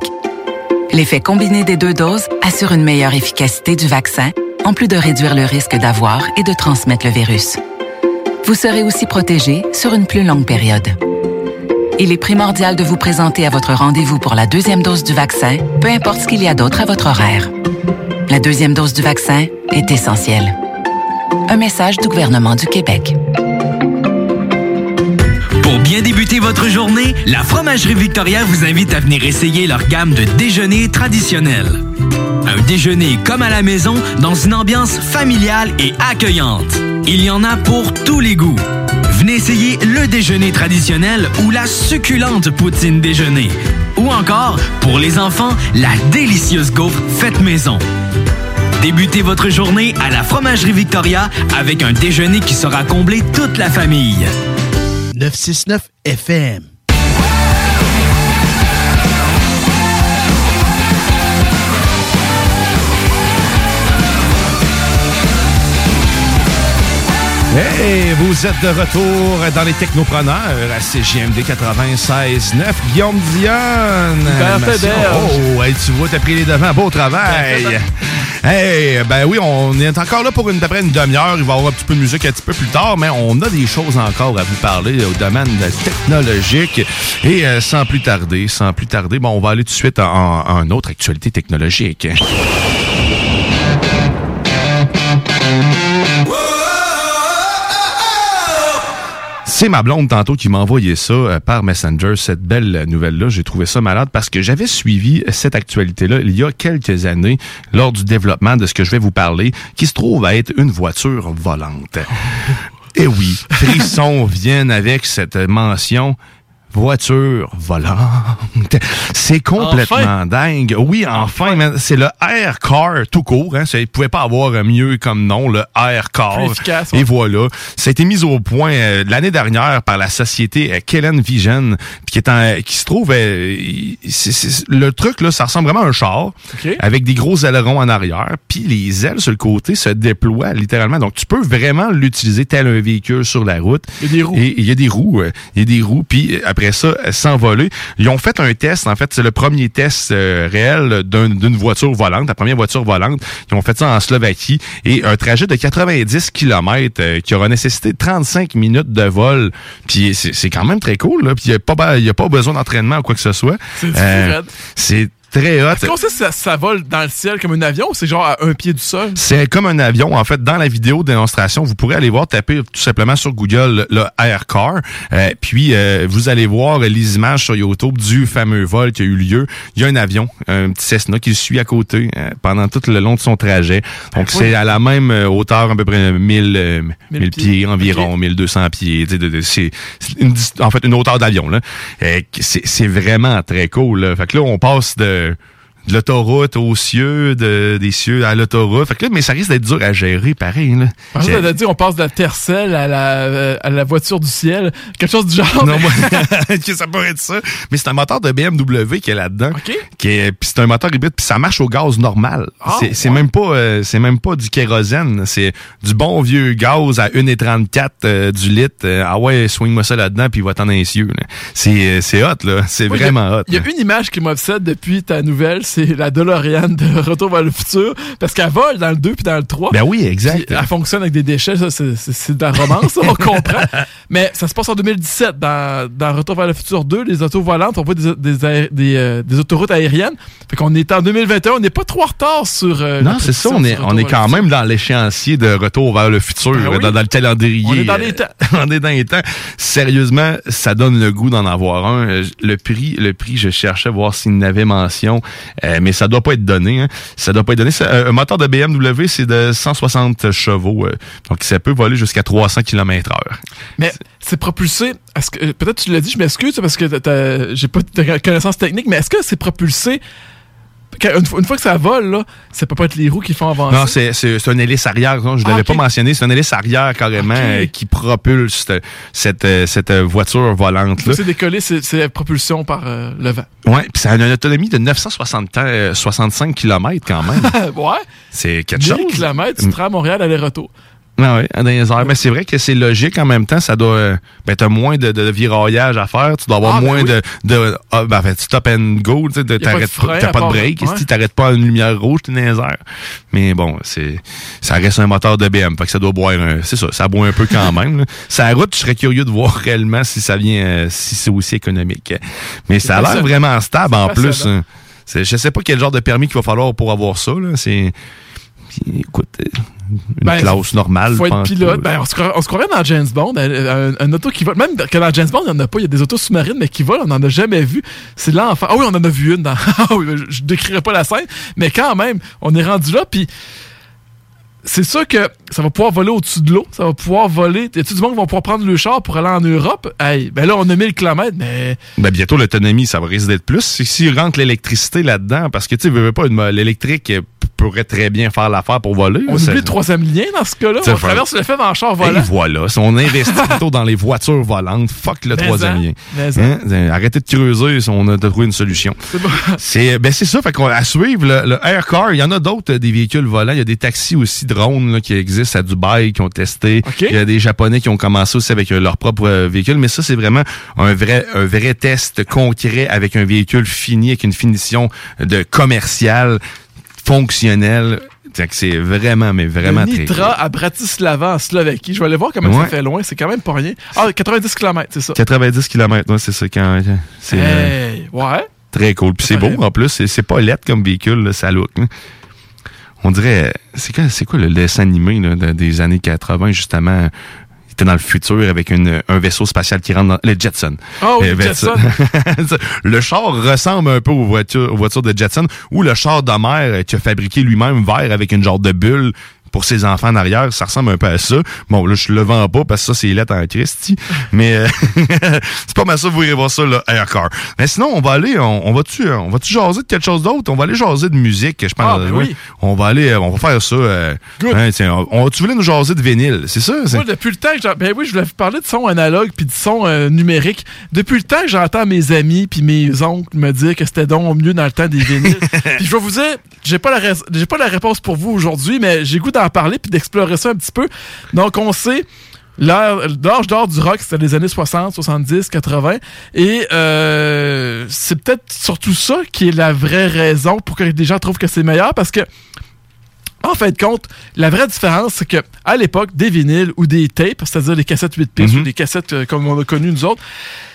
L'effet combiné des deux doses assure une meilleure efficacité du vaccin, en plus de réduire le risque d'avoir et de transmettre le virus. Vous serez aussi protégé sur une plus longue période. Il est primordial de vous présenter à votre rendez-vous pour la deuxième dose du vaccin, peu importe ce qu'il y a d'autre à votre horaire. La deuxième dose du vaccin est essentielle. Un message du gouvernement du Québec. Pour bien débuter votre journée, la Fromagerie Victoria vous invite à venir essayer leur gamme de déjeuners traditionnels. Un déjeuner comme à la maison dans une ambiance familiale et accueillante. Il y en a pour tous les goûts. Venez essayer le déjeuner traditionnel ou la succulente poutine déjeuner. Ou encore, pour les enfants, la délicieuse gaufre faite maison. Débutez votre journée à la Fromagerie Victoria avec un déjeuner qui sera comblé toute la famille. 969 FM. Hey, vous êtes de retour dans les technopreneurs à CGMD 96.9. Guillaume Dionne. Oh, hey, tu vois, t'as pris les devants. Beau travail. Hey, ben oui, on est encore là pour une, une demi-heure. Il va y avoir un petit peu de musique un petit peu plus tard, mais on a des choses encore à vous parler au domaine technologique. Et euh, sans plus tarder, sans plus tarder, bon, on va aller tout de suite en, en une autre actualité technologique. C'est ma blonde tantôt qui m'a envoyé ça euh, par Messenger, cette belle nouvelle-là. J'ai trouvé ça malade parce que j'avais suivi cette actualité-là il y a quelques années lors du développement de ce que je vais vous parler, qui se trouve à être une voiture volante. Et oui, frissons viennent avec cette mention voiture volante. C'est complètement Enfin! dingue. Oui, enfin, c'est le Air Car tout court. Hein. Ça, Il pouvait pas avoir mieux comme nom, le Air Car. Efficace, ouais. Et voilà. Ça a été mis au point euh, l'année dernière par la société euh, Kellen Vision, qui est en- qui se trouve euh, le truc là, ça ressemble vraiment à un char avec des gros ailerons en arrière, puis les ailes sur le côté se déploient littéralement. Donc tu peux vraiment l'utiliser tel un véhicule sur la route. Il y a des roues. Et il y a des roues, il y a des roues, puis euh, après après ça euh, s'envoler. Ils ont fait un test, en fait, c'est le premier test euh, réel d'un- d'une voiture volante, la première voiture volante. Ils ont fait ça en Slovaquie et un trajet de 90 km qui aura nécessité 35 minutes de vol. Puis c'est quand même très cool, là. Puis il n'y a, a pas besoin d'entraînement ou quoi que ce soit. C'est Euh, très hot. Est-ce qu'on sait si ça, ça vole dans le ciel comme un avion ou c'est genre à un pied du sol? C'est comme un avion. En fait, dans la vidéo démonstration, vous pourrez aller voir, taper tout simplement sur Google le Air Car. Euh, puis, euh, vous allez voir les images sur YouTube du fameux vol qui a eu lieu. Il y a un avion, un petit Cessna qui le suit à côté euh, pendant tout le long de son trajet. Donc, oui. c'est à la même euh, hauteur, à peu près 1000, euh, 1000 1000 pieds, pieds. environ, 1200 pieds. C'est en fait une hauteur d'avion. là. Euh, C'est c'est vraiment très cool. Là. Fait que là, on passe de there de l'autoroute aux cieux, de, des cieux à l'autoroute. Fait que là, mais ça risque d'être dur à gérer, pareil. Là. J'ai- que dit on passe de la tercelle à la, euh, à la voiture du ciel. Quelque chose du genre. Non, moi, ça pourrait être ça. Mais c'est un moteur de BMW qui est là-dedans. Qui est, puis c'est un moteur hybride, puis ça marche au gaz normal. Ah, c'est même pas, euh, c'est même pas du kérosène. C'est du bon vieux gaz à 1,34 euh, du litre. Euh, ah ouais, swing-moi ça là-dedans, puis il va t'en les cieux. C'est, euh, c'est hot là. C'est vraiment a- hot. Il y a une image qui m'obsède depuis ta nouvelle, c'est la DeLorean de Retour vers le futur. Parce qu'elle vole dans le 2 puis dans le 3. Ben oui, exact. Elle fonctionne avec des déchets, ça, c'est- de la romance, on comprend. Mais ça se passe en 2017 dans, dans Retour vers le futur 2, les autos volantes, on voit des, des, euh, des autoroutes aériennes. Fait qu'on est en 2021, on n'est pas trop en retard sur. euh, Non, c'est ça, on est, on est quand même dans l'échéancier de retour vers le futur, Ben oui. dans, dans le calendrier. On est dans les temps. on est dans les temps. Sérieusement, ça donne le goût d'en avoir un. Euh, Le prix, le prix, je cherchais à voir s'il n'avait mention, euh, mais ça doit pas être donné. Hein. Ça doit pas être donné. Euh, un moteur de BMW, c'est de 160 chevaux, euh, donc ça peut voler jusqu'à 300 km heure. Mais c'est propulsé. Est-ce que peut-être tu l'as dit, je m'excuse parce que j'ai pas de connaissances techniques, mais est-ce que c'est propulsé une, fois- une fois que ça vole là, ça peut pas être les roues qui font avancer. Non, c'est un hélice arrière. Non, je Ah, l'avais pas mentionné. C'est un hélice arrière carrément euh, qui propulse cette cette, euh, cette euh, voiture volante là. c'est décoller, c'est c'est la propulsion par euh, le vent. Ouais, puis ça a une autonomie de 960 euh, 65 km quand même. ouais. C'est quelque 1000 chose. km, tu te à Montréal aller-retour. Ah oui, dans les airs. Mais c'est vrai que c'est logique en même temps. Ça doit. euh, Ben, t'as moins de, de viraillage à faire. Tu dois avoir Ah, ben moins oui. de. de ah, ben, en fait, stop and go. Tu pas de t'arrêtes frein pas. pas de break. ouais. Si t'arrêtes pas à une lumière rouge, t'es dans les airs. Mais bon, c'est. Ça reste un moteur de BM. Fait que ça doit boire un. C'est ça, ça boit un peu quand même. la route, je serais curieux de voir réellement si ça vient. euh, si c'est aussi économique. Mais ça a l'air vraiment stable en plus. hein. Je sais pas quel genre de permis qu'il va falloir pour avoir ça. Là. C'est. Puis, écoute, une Ben, classe normale. Faut être pilote. Ben, on, se croirait, on se croirait dans James Bond, un, auto qui vole. Même que dans James Bond, il n'y en a pas. Il y a des autos sous-marines, mais qui volent, on n'en a jamais vu. C'est l'enfer. Ah oui, on en a vu une dans. Ah je- décrirai pas la scène, mais quand même, on est rendu là, puis. C'est sûr que ça va pouvoir voler au-dessus de l'eau, ça va pouvoir voler. Y a-tu du monde qui va pouvoir prendre le char pour aller en Europe? Hey, ben là, on a 1000 km, mais Ben, bientôt, l'autonomie, ça va risque d'être plus. Si- S'il rentre l'électricité là-dedans, parce que, tu sais, pas, une- l'électrique pourrait très bien faire l'affaire pour voler. on oublie le troisième lien dans ce cas-là. On traverse le fait en char Et volant. voilà, si on investit plutôt dans les voitures volantes, fuck le troisième en, lien. Hein? Euh, Arrêtez de creuser, si on a trouvé une solution. C'est bon. C'est ben c'est ça, fait qu'on à suivre le, le Air Car, il y en a d'autres des véhicules volants, il y a des taxis aussi drones là, qui existent à Dubaï qui ont testé. Il y a des japonais qui ont commencé aussi avec euh, leur propre euh, véhicule, mais ça c'est vraiment un vrai un vrai test concret avec un véhicule fini avec une finition de commercial fonctionnel. C'est vraiment mais vraiment Le très Nitra à Bratislava en Slovaquie. Je vais aller voir comment Ouais. ça fait loin. C'est quand même pas rien. Ah, 90 km, c'est ça. 90 km, ouais, c'est ça quand c'est euh, Hey, ouais. Très cool. Puis c'est beau en plus. C'est- pas lettre comme véhicule, là, ça look. là. On dirait. C'est quoi, c'est quoi le dessin animé là, des années 80, justement? Était dans le futur avec une, un vaisseau spatial qui rentre dans. Le Jetson. Ah oui, Euh, Jetson. le char ressemble un peu aux voitures, aux voitures de Jetson ou le char de mer euh, qui a fabriqué lui-même vert avec une genre de bulle pour ses enfants en arrière, ça ressemble un peu à ça. Bon, là, je le vends pas parce que ça, c'est lettre en Christie. Mais euh, c'est pas mal ça, vous irez voir ça, là, Aircar. Mais sinon, on va aller, on, on va-tu on va-tu jaser de quelque chose d'autre? On va aller jaser de musique, je pense. Ah, ben oui. On va aller, euh, on va faire ça. euh, hein, tiens, on, tu voulais nous jaser de vinyle, c'est ça? Moi, depuis le temps que Ben oui, je voulais vous parler de son analogue puis de son euh, numérique. Depuis le temps que j'entends mes amis puis mes oncles me dire que c'était donc mieux dans le temps des vinyles. puis je vais vous dire, j'ai pas la j'ai pas la réponse pour vous aujourd'hui, mais j'ai goût d'en parler puis d'explorer ça un petit peu. Donc on sait L'âge d'or du rock, c'était les années 60, 70, 80. Et euh, c'est peut-être surtout ça qui est la vraie raison pour que les gens trouvent que c'est meilleur parce que en fin de compte, la vraie différence, c'est que à l'époque, des vinyles ou des tapes, c'est-à-dire des cassettes 8 pistes ou des cassettes euh, comme on a connu nous autres,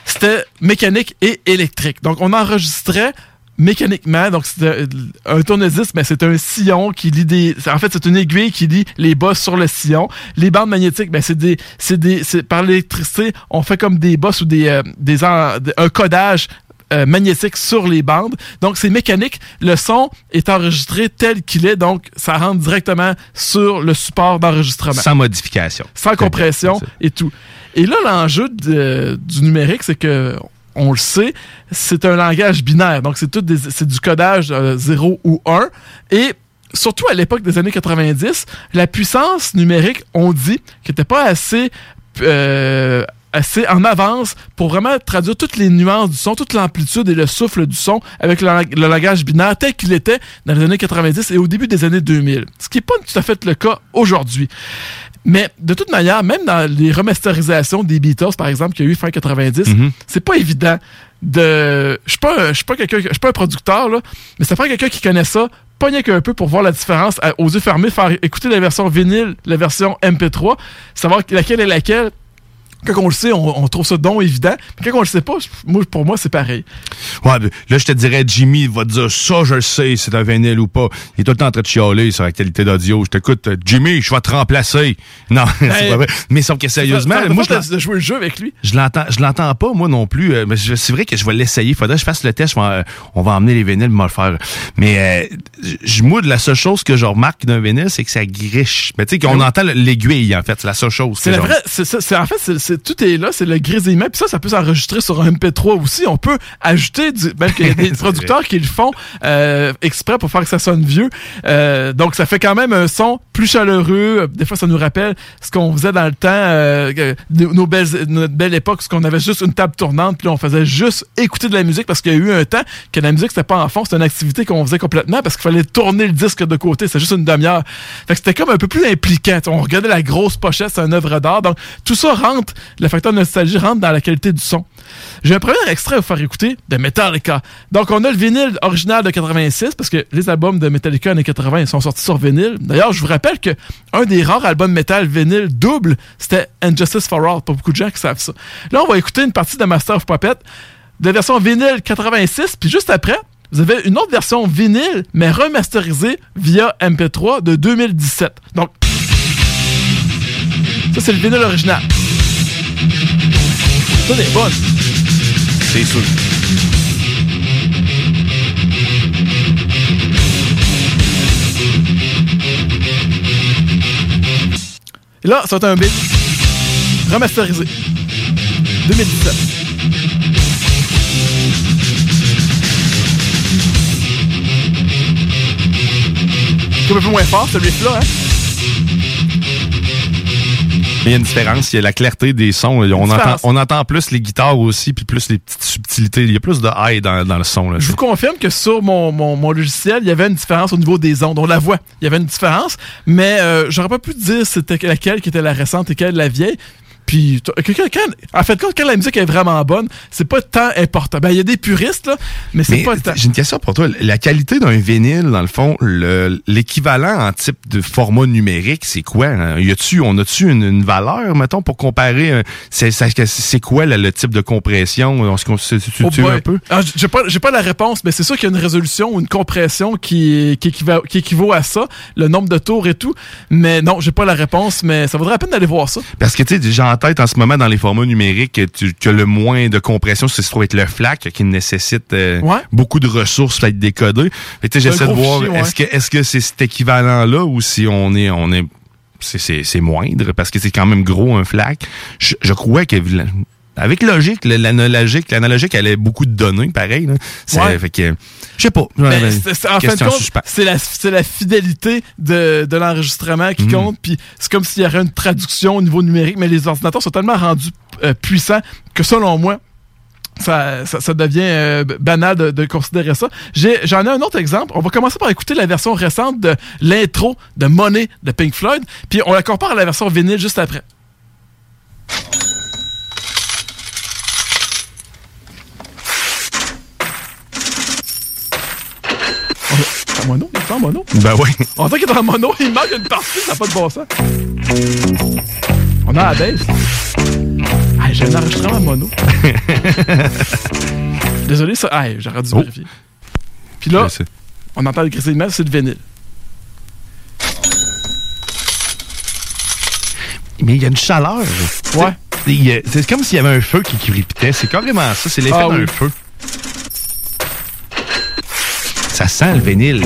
c'était mécanique et électrique. Donc, on enregistrait mécaniquement. Donc, c'est euh, un tournevis, mais c'est un sillon qui lit des. En fait, c'est une aiguille qui lit les bosses sur le sillon. Les bandes magnétiques, ben, c'est des. C'est des. C'est par l'électricité, on fait comme des bosses ou des. euh, des en- un codage. euh, magnétique sur les bandes. Donc, c'est mécanique. Le son est enregistré tel qu'il est. Donc, ça rentre directement sur le support d'enregistrement. Sans modification. Sans compression et tout. Et là, l'enjeu du numérique, c'est que on le sait, c'est un langage binaire. Donc, c'est tout du codage 0 ou 1. Et surtout à l'époque des années 90, la puissance numérique, on dit, n'était pas assez euh, assez en avance pour vraiment traduire toutes les nuances du son, toute l'amplitude et le souffle du son avec le, le langage binaire tel qu'il était dans les années 90 et au début des années 2000. Ce qui n'est pas tout à fait le cas aujourd'hui. Mais de toute manière, même dans les remasterisations des Beatles, par exemple, qu'il y a eu fin 90, c'est pas évident de. Je suis pas, un- je suis pas quelqu'un, je suis pas un producteur là, mais ça prend quelqu'un qui connaît ça, pas rien qu'un peu pour voir la différence à- aux yeux fermés, faire écouter la version vinyle, la version MP3, savoir laquelle est laquelle. Quand on le sait, on, on trouve ça donc évident. Mais quand on le sait pas, moi, pour moi, c'est pareil. Ouais, là, je te dirais, Jimmy va te dire ça, je le sais, c'est un vinyle ou pas. Il est tout le temps en train de chialer sur la qualité d'audio. Je t'écoute, euh, Jimmy, je vais te remplacer. Non, c'est pas vrai. Mais sauf que sérieusement, Ça- ça- moi, je de, jouer le jeu avec lui. je l'entends, je l'entends pas, moi non plus. Euh, mais c'est vrai que je vais l'essayer. Faudrait que je fasse le test. Je vais, euh, on va emmener les vinyles, me le faire. Mais, euh, moi, la seule chose que je remarque d'un vinyle, c'est que ça griche. Mais tu sais, qu'on oui. entend l'aiguille, en fait. C'est la seule chose. C'est la genre- vraie. en fait, c'est, c'est- tout est là, c'est le grésillement. Puis ça, ça peut s'enregistrer sur un MP3 aussi. On peut ajouter, du, même qu'il y a des producteurs qui le font euh, exprès pour faire que ça sonne vieux. Euh, donc, ça fait quand même un son plus chaleureux. Des fois, ça nous rappelle ce qu'on faisait dans le temps, euh, nos belles, notre belle époque, ce qu'on avait juste une table tournante, puis on faisait juste écouter de la musique parce qu'il y a eu un temps que la musique, c'était pas en fond, c'était une activité qu'on faisait complètement parce qu'il fallait tourner le disque de côté. C'est juste une demi-heure. Fait que c'était comme un peu plus impliquant. On regardait la grosse pochette, c'est un œuvre d'art. Donc, tout ça rentre, le facteur nostalgie rentre dans la qualité du son. J'ai un premier extrait à vous faire écouter de Metallica. Donc, on a le vinyle original de 86 parce que les albums de Metallica années 80 ils sont sortis sur vinyle. D'ailleurs, je vous rappelle que un des rares albums métal vinyle double, c'était Injustice for All. Pas beaucoup de gens qui savent ça. Là, on va écouter une partie de Master of Puppet de version vinyle 86, puis juste après, vous avez une autre version vinyle, mais remasterisée via MP3 de 2017. Donc, ça, c'est le vinyle original. Ça, est bonne. C'est sûr. Et là, ça être un beat remasterisé. 2017. C'est un peu moins fort, ce riff-là, hein? Il y a une différence, il y a la clarté des sons. On entend, différence. on entend plus les guitares aussi, puis plus les petites subtilités. Il y a plus de high dans, dans le son. Là. Je vous confirme que sur mon, mon, mon logiciel, il y avait une différence au niveau des ondes. On la voit. Il y avait une différence, mais euh, j'aurais pas pu dire c'était laquelle qui était la récente et quelle la vieille. Puis, quand, en fait, quand, quand la musique est vraiment bonne, c'est pas tant important. Ben, il y a des puristes, là, mais c'est pas tant. j'ai une question pour toi. La qualité d'un vinyle, dans le fond, le- l'équivalent en type de format numérique, c'est quoi? hein? Y a-tu, on a-tu une, une valeur, mettons, pour comparer? euh, C'est quoi le, le type de compression? On se con- se situe Oh un peu? Ah, j'ai pas, pas la réponse, mais c'est sûr qu'il y a une résolution ou une compression qui, qui, équivaut, qui équivaut à ça, le nombre de tours et tout. Mais non, j'ai pas la réponse, mais ça vaudrait la peine d'aller voir ça. Parce que, tu sais, tête en ce moment dans les formats numériques que, tu- que le moins de compression, c'est se trouve être le FLAC qui nécessite euh, Ouais. beaucoup de ressources pour être décodé. J'essaie de voir, ouais. est-ce que est-ce que c'est cet équivalent-là ou si on est on est c'est- c'est c'est moindre parce que c'est quand même gros un FLAC. Je, je crois que avec logique, l'analogique, l'analogique, elle a beaucoup de données, pareil. C'est- Ouais. Fait que, je sais pas. Ben, en fin de compte, c'est la, fidélité de, de l'enregistrement qui Mhm. compte. Puis c'est comme s'il y aurait une traduction au niveau numérique, mais les ordinateurs sont tellement rendus euh, puissants que selon moi, ça, ça, ça devient euh, banal de, de considérer ça. J'en ai, un autre exemple. On va commencer par écouter la version récente de l'intro de Money de Pink Floyd, puis on la compare à la version vinyle juste après. En mono? Il est en mono? Ben oui. On dirait qu'il est en mono, il manque une partie, ça n'a pas de bon sens. On a la baisse. Ah, j'ai un enregistrement en mono. Désolé, ça. Ah, j'aurais dû vérifier. Puis là, on entend le grisser c'est de vinyle. Mais il y a une chaleur. Ouais. C'est comme s'il y avait un feu qui crépitait. C'est carrément ça. C'est l'effet Ah d'un oui. feu. Ça sent le vinyle.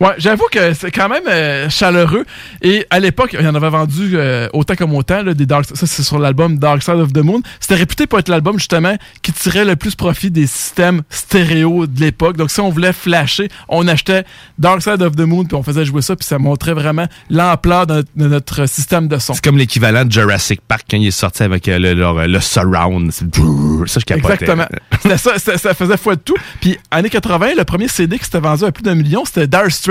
Ouais, j'avoue que c'est quand même euh, chaleureux. Et à l'époque, il y en avait vendu euh, autant comme autant, là, des Dark Ça, c'est sur l'album Dark Side of the Moon. C'était réputé pour être l'album, justement, qui tirait le plus profit des systèmes stéréo de l'époque. Donc, si on voulait flasher, on achetait Dark Side of the Moon, puis on faisait jouer ça, puis ça montrait vraiment l'ampleur de, notre- de notre système de son. C'est comme l'équivalent de Jurassic Park quand il est sorti avec euh, le, le, le surround. Ça, je capotais. Exactement. Ça, ça faisait foi de tout. Puis, années 80, le premier CD qui s'était vendu à plus d'un million, c'était Dire Straits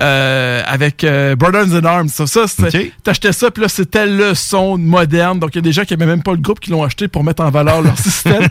euh, avec euh, Brothers in Arms. Ça, ça c'était- t'achetais ça, puis là, c'était le son moderne. Donc, il y a des gens qui n'aimaient même pas le groupe qui l'ont acheté pour mettre en valeur leur système.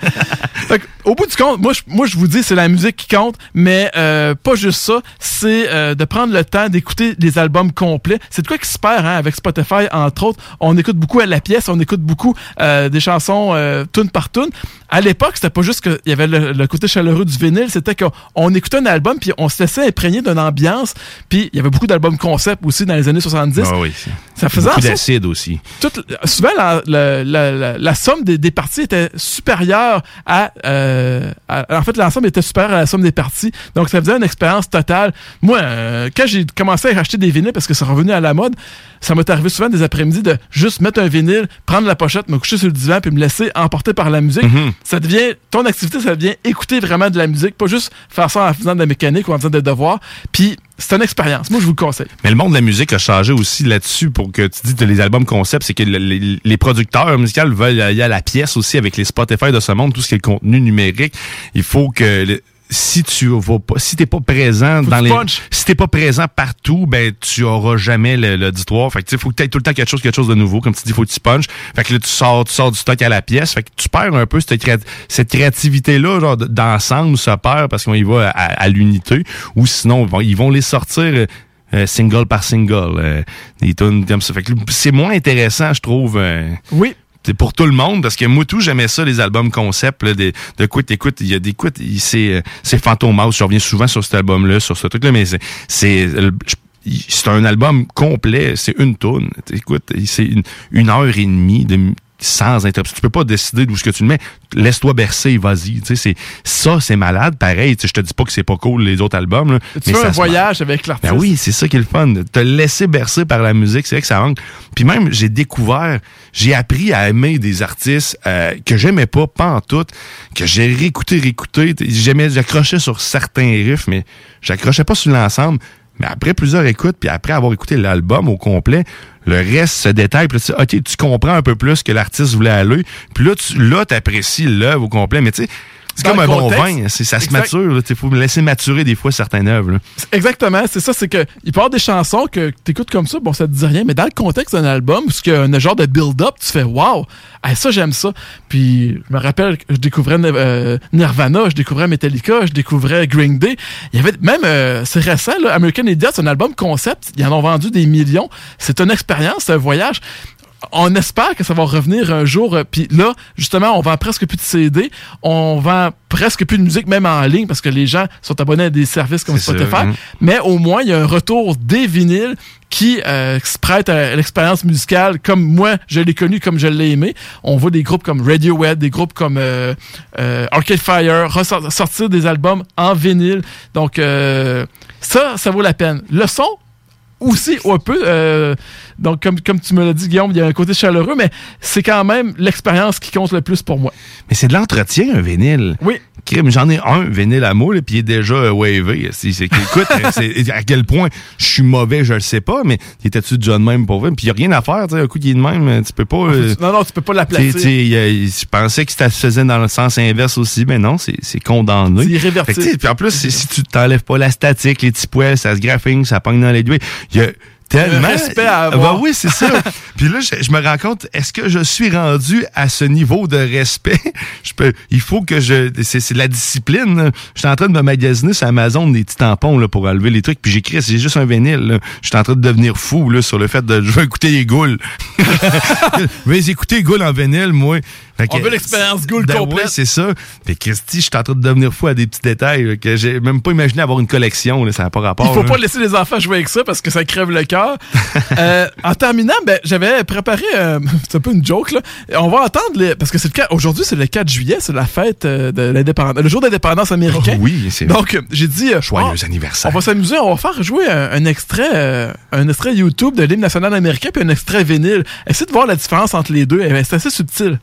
Fait au bout du compte, moi, je, moi, je vous dis, c'est la musique qui compte, mais euh, pas juste ça. C'est de prendre le temps d'écouter les albums complets. C'est de quoi qui se perd hein, avec Spotify, entre autres. On écoute beaucoup à la pièce, on écoute beaucoup des chansons tune par tune. À l'époque, c'était pas juste qu'il y avait le, le côté chaleureux du vinyle, c'était qu'on on écoutait un album puis on se laissait imprégner d'une ambiance. Puis il y avait beaucoup d'albums concept aussi dans les années 70. Ah oui. Ça faisait Beaucoup en sorte- d'acide aussi. toute- souvent, la, la- la- la- somme des, des parties était supérieure à, euh, à- En fait, l'ensemble était supérieur à la somme des parties. Donc, ça faisait une expérience totale. Moi, euh, quand j'ai commencé à acheter des vinyles parce que c'est revenu à la mode, ça m'est arrivé souvent des après-midi de juste mettre un vinyle, prendre la pochette, me coucher sur le divan puis me laisser emporter par la musique. Mhm. Ça devient. Ton activité, ça devient écouter vraiment de la musique, pas juste faire ça en faisant de la mécanique ou en faisant des devoirs. Puis, c'est une expérience. Moi, je vous le conseille. Mais le monde de la musique a changé aussi là-dessus pour que tu dis que les albums concept, c'est que le- les, producteurs musicaux veulent aller à la pièce aussi avec les Spotify de ce monde, tout ce qui est le contenu numérique. Il faut que si tu vas pas, si t'es pas présent Faut dans les, tu punches. si t'es pas présent partout, ben tu auras jamais le- l'auditoire. Fait que tu faut que t'aies tout le temps quelque chose, quelque chose de nouveau. Comme tu dis, faut que tu punches. Fait que là, tu sors, tu sors du stock à la pièce. Fait que tu perds un peu cette, créa- cette créativité-là, genre d- d'ensemble, ça perd parce qu'on y va à, à l'unité. Ou sinon, ils vont- ils vont les sortir. euh, euh, single par single, euh, des tunes comme ça. Fait que c'est moins intéressant, je trouve. euh, Oui. C'est pour tout le monde parce que moi tout j'aimais ça les albums concept là, de, de quoi t'écoutes il y a des c'est euh, c'est Phantom House je reviens souvent sur cet album là sur ce truc là mais c'est c'est euh, un album complet c'est une tune écoute c'est une, une heure et demie de sans interruption. Tu peux pas décider d'où ce que tu le mets. Laisse-toi bercer, vas-y. Tu sais, c'est ça, c'est malade. Pareil, tu sais, je te dis pas que c'est pas cool les autres albums. Là, Tu mais fais ça un voyage avec l'artiste? ben oui, c'est ça qui est le fun. Te laisser bercer par la musique, c'est vrai que ça manque. Puis même, j'ai découvert, j'ai appris à aimer des artistes euh, que j'aimais pas, pas en tout, que j'ai réécouté, réécouté. J'aimais, j'accrochais sur certains riffs, mais j'accrochais pas sur l'ensemble. Mais après plusieurs écoutes, puis après avoir écouté l'album au complet, le reste se détaille. Puis là, tu OK, tu comprends un peu plus que l'artiste voulait aller. Puis là, tu là, apprécies l'œuvre au complet. Mais tu sais, c'est comme un bon vin. c'est- Ça se mature. Il faut laisser maturer des fois certaines œuvres. Exactement, c'est ça, c'est que il peut y avoir des chansons que tu écoutes comme ça, bon, ça te dit rien, mais dans le contexte d'un album, parce qu'il y a un genre de build-up, tu fais wow, hey, ça j'aime ça. Puis je me rappelle que je découvrais euh, Nirvana, je découvrais Metallica, je découvrais Green Day. Il y avait même, euh, c'est récent, là, American Idiot, c'est un album concept, ils en ont vendu des millions. C'est une expérience, c'est un voyage. On espère que ça va revenir un jour. euh, Puis là, justement, on vend presque plus de CD. On vend presque plus de musique, même en ligne, parce que les gens sont abonnés à des services comme Spotify. hein. Mais au moins, il y a un retour des vinyles qui euh, se prête à l'expérience musicale comme moi, je l'ai connu, comme je l'ai aimé. On voit des groupes comme Radiohead, des groupes comme euh, euh, Arcade Fire sortir des albums en vinyle. Donc, euh, ça, ça vaut la peine. Le son, aussi un peu. euh, donc, comme, comme tu me l'as dit, Guillaume, il y a un côté chaleureux, mais c'est quand même l'expérience qui compte le plus pour moi. Mais c'est de l'entretien, un vinyle. Oui. Crime, j'en ai un vinyle à moi, là, puis il est déjà euh, wavé. C'est, c'est, écoute, c'est- à quel point je suis mauvais, je le sais pas, mais il était-tu déjà de même pour vrai? Puis il n'y a rien à faire, tu sais, un coup qui est de même, tu peux pas... euh, Non, non, tu peux pas la tu sais, tu placer. sais, il y a- il- je pensais que ça se faisait dans le sens inverse aussi, mais non, c'est, c'est condamné. C'est irréversible. Puis en plus, si tu t'enlèves pas la statique, les petits poils, ça se graphine, ça pogne dans les doigts. Il y a tellement... Un respect à avoir. Ben oui, c'est ça. Puis là, je, je me rends compte, est-ce que je suis rendu à ce niveau de respect? Je peux, il faut que je... C'est, la discipline. Je suis en train de me magasiner sur Amazon des petits tampons là, pour enlever les trucs. Puis j'écris, c'est juste un vinyle. Je suis en train de devenir fou là, sur le fait de... Je veux écouter les goules. je vais écouter les goules en vinyle, moi. On veut l'expérience goule ben complète. ouais, c'est ça. Puis Christy, je suis en train de devenir fou à des petits détails là, que j'ai même pas imaginé avoir une collection. Là, ça n'a pas rapport. Il faut là. pas laisser les enfants jouer avec ça parce que ça crève le cœur. Euh, en terminant, ben, j'avais préparé, euh, c'est un peu une joke, là. On va entendre, les, parce que c'est le cas, aujourd'hui, c'est le 4 juillet, c'est la fête euh, de l'indépendance, le jour d'indépendance américain. Oh oui, c'est Donc, j'ai dit. euh, Joyeux anniversaire. On va s'amuser, on va faire jouer un, un extrait, un extrait YouTube de l'hymne national américain puis un extrait vinyle. Essayez de voir la différence entre les deux. Eh ben, C'est assez subtil.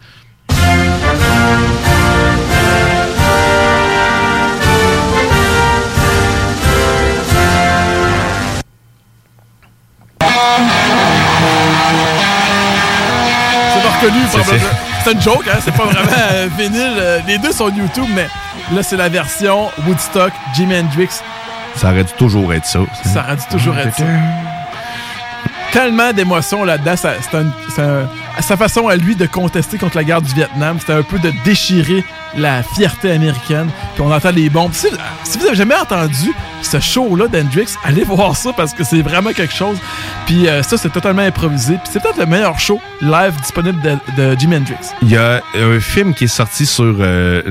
C'est pas reconnu, C'est- probablement. C'est une joke, hein? C'est pas vraiment euh, vinyle. euh, les deux sont YouTube, mais là, c'est la version Woodstock, Jimi Hendrix. Ça aurait dû toujours être ça. Ça aurait dû toujours être ça. Tellement d'émotions là-dedans. ça- C'est un- c'est un- sa façon à lui de contester contre la guerre du Vietnam, c'était un peu de déchirer la fierté américaine. Puis on entend les bombes. Si, si vous avez jamais entendu ce show-là d'Hendrix, allez voir ça parce que c'est vraiment quelque chose. Puis euh, ça, c'est totalement improvisé. Puis c'est peut-être le meilleur show live disponible de, de Jimi Hendrix. Il y a un film qui est sorti sur euh,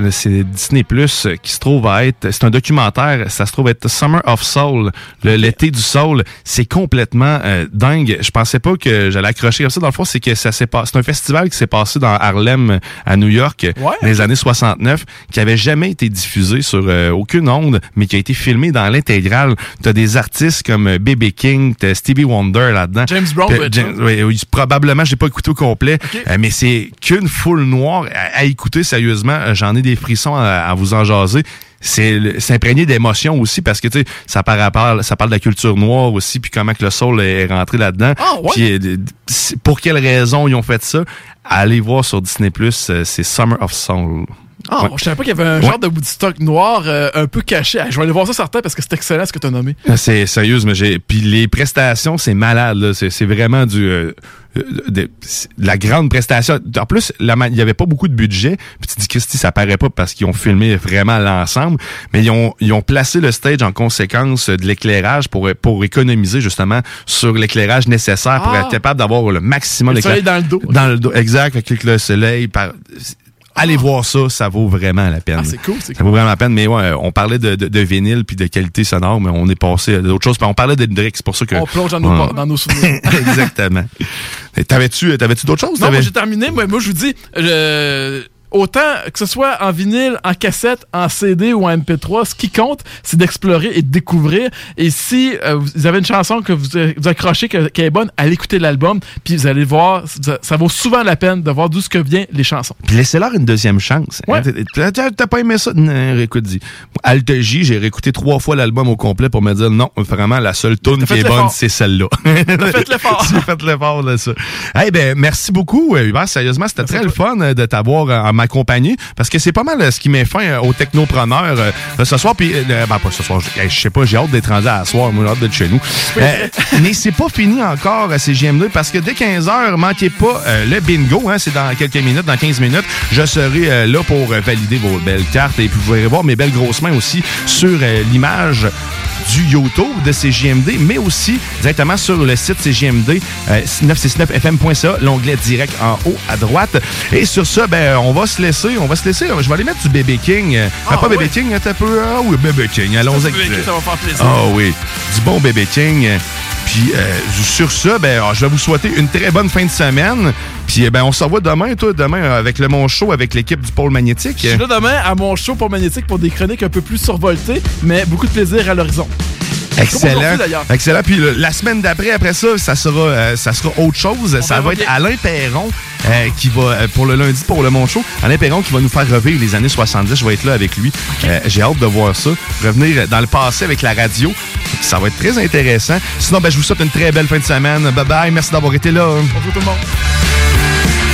Disney Plus qui se trouve à être c'est un documentaire, ça se trouve être Summer of Soul, l'été du soul, c'est complètement euh, dingue. Je pensais pas que j'allais accrocher comme ça dans le fond, c'est que ça s'est passé c'est un festival qui s'est passé dans Harlem à New York dans les années 69 qui avait jamais été diffusé sur euh, aucune onde mais qui a été filmé dans l'intégrale. Tu as des artistes comme euh, B.B. King, t'as Stevie Wonder là-dedans. James Brown James- oui, oui, probablement, je l'ai pas écouté au complet, euh, mais c'est qu'une foule noire à, à écouter sérieusement. Euh, J'en ai des frissons à, à vous en jaser. C'est imprégné d'émotions aussi parce que tu sais ça parle, ça parle de la culture noire aussi puis comment que le soul est rentré là-dedans. Ah, ouais? Euh, pour quelles raisons ils ont fait ça? Allez voir sur Disney Plus, c'est Summer of Soul. Ah, Ouais. je savais pas qu'il y avait un Ouais. genre de Woodstock noir euh, un peu caché. Je vais aller voir ça certain parce que c'est excellent ce que tu as nommé. Ah, C'est sérieux, mais j'ai. Puis les prestations, c'est malade. là. C'est vraiment du euh, euh, de, la grande prestation. En plus, il y avait pas beaucoup de budget. Puis tu dis Christy, ça paraît pas parce qu'ils ont filmé vraiment l'ensemble, mais ils ont ils ont placé le stage en conséquence de l'éclairage pour pour économiser justement sur l'éclairage nécessaire pour Ah. être capable d'avoir le maximum Le soleil d'éclairage dans le dos. Dans le dos, exact. Que le soleil par Allez voir ça, ça vaut vraiment la peine. Ah, c'est cool, c'est Ça vaut vraiment la peine, mais ouais, on parlait de, de, de vinyle puis de qualité sonore, mais on est passé à d'autres choses. Puis on parlait d'Hendrix, c'est pour ça que... On plonge dans nos, dans nos souvenirs. Exactement. T'avais-tu t'avais-tu d'autres choses? Non, moi j'ai terminé. Moi, moi, je vous dis, euh, autant que ce soit en vinyle, en cassette, en CD ou en MP3, ce qui compte, c'est d'explorer et de découvrir. Et si euh, vous avez une chanson que vous, vous accrochez, que- qu'elle est bonne, allez écouter l'album, puis vous allez voir, ça, ça vaut souvent la peine de voir d'où ce que viennent les chansons. Puis laissez-leur une deuxième chance. Hein, T'as pas aimé ça? Non, écoute, dis. Alta J, j'ai réécouté trois fois l'album au complet pour me dire non, vraiment, la seule tune qui est bonne, c'est celle-là. fait l'effort. J'ai fait l'effort de ça. Eh ben, merci beaucoup, euh, Hubert. Sérieusement, c'était très le fun euh, de t'avoir euh, en parce que c'est pas mal euh, ce qui met fin euh, aux technopreneurs euh, ce soir. Puis, euh, ben, pas ce soir, je sais pas, j'ai hâte d'être rendu à la soir. Moi, j'ai hâte d'être chez nous. Euh, mais c'est pas fini encore à CGM2 parce que dès 15h, manquez pas euh, le bingo. Hein, c'est dans quelques minutes, dans 15 minutes. Je serai là pour valider vos belles cartes et puis vous pourrez voir mes belles grosses mains aussi sur l'image du YouTube de CGMD, mais aussi directement sur le site CGMD euh, 969fm.ca, l'onglet direct en haut à droite. Et sur ça, ben, on va se laisser, on va se laisser. Je vais aller mettre du Bébé King. Euh, Ah, pas Bébé oui? King, un peu. Ah oui, Bébé King. Allons Ça, avec. Bébé King, ça va faire plaisir. Ah oui, du bon Bébé King. Puis euh, sur ça, ben, je vais vous souhaiter une très bonne fin de semaine. Puis eh ben, on se revoit demain, toi, demain euh, avec le Mon Show, avec l'équipe du Pôle Magnétique. Je suis là demain à mon show pour Magnétique pour des chroniques un peu plus survoltées, mais beaucoup de plaisir à l'horizon. Excellent. Excellent. Puis le- la semaine d'après, après ça, ça sera, euh, ça sera autre chose. ça va être. Alain Perron euh, qui va, euh, pour le lundi, pour le Mon Show, Alain Perron qui va nous faire revivre les années 70. Je vais être là avec lui. Euh, J'ai hâte de voir ça. Revenir dans le passé avec la radio. Ça va être très intéressant. Sinon, ben, je vous souhaite une très belle fin de semaine. Bye bye. Merci d'avoir été là. Bonjour tout le monde. «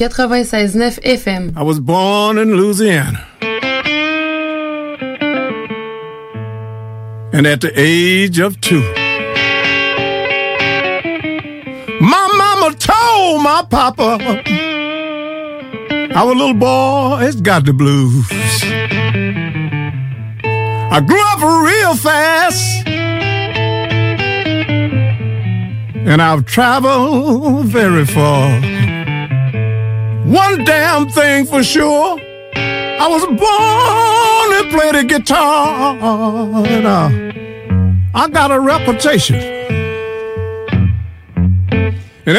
96.9 FM. I was born in Louisiana. And at the age of two, my mama told my papa, our little boy has got the blues. I grew up real fast. And I've traveled very far. One damn thing for sure. I was born to play the guitar. And, uh, I got a reputation. And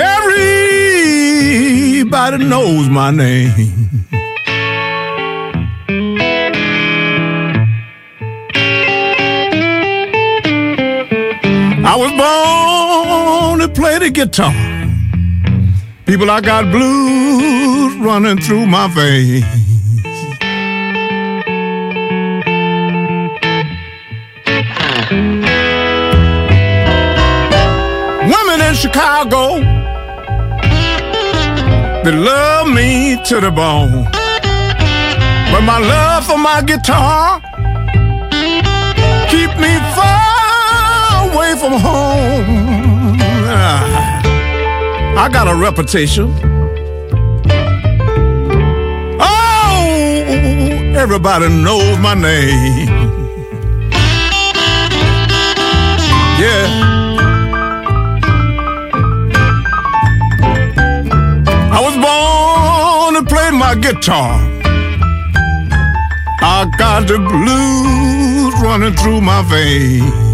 everybody knows my name. I was born to play the guitar. People, I got blues running through my veins. Women in Chicago, they love me to the bone. But my love for my guitar keep me far away from home. I got a reputation. Oh, everybody knows my name. Yeah. I was born to play my guitar. I got the blues running through my veins.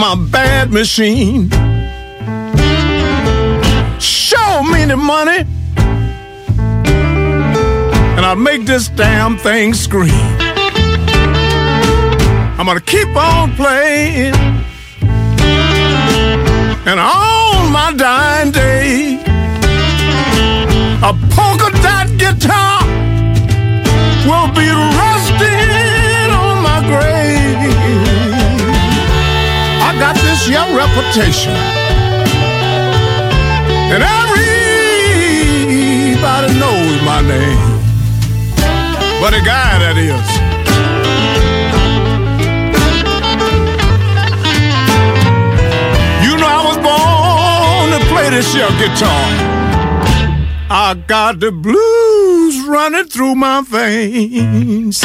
My bad machine. Show me the money, and I'll make this damn thing scream. I'm gonna keep on playing, and on my dying day, a polka dot guitar will be rusted tarnish your reputation. And everybody knows my name, but a guy that is. You know I was born to play this here guitar. I got the blues running through my veins.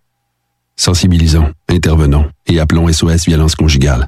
Sensibilisons, intervenons et appelons SOS Violence Conjugale.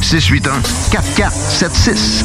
681 4476.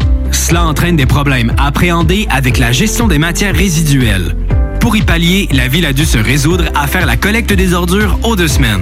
Cela entraîne des problèmes appréhendés avec la gestion des matières résiduelles. Pour y pallier, la ville a dû se résoudre à faire la collecte des ordures aux deux semaines.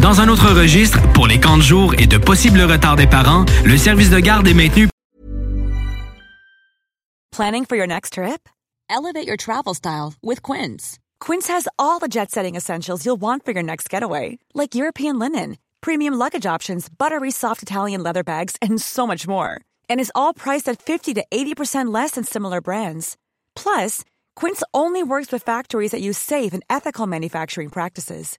Dans un autre registre, pour les camps de jour et de possibles retards des parents, le service de garde est maintenu Planning for your next trip? Elevate your travel style with Quince. Quince has all the jet setting essentials you'll want for your next getaway, like European linen, premium luggage options, buttery soft Italian leather bags, and so much more. And is all priced at 50 to 80% less than similar brands. Plus, Quince only works with factories that use safe and ethical manufacturing practices.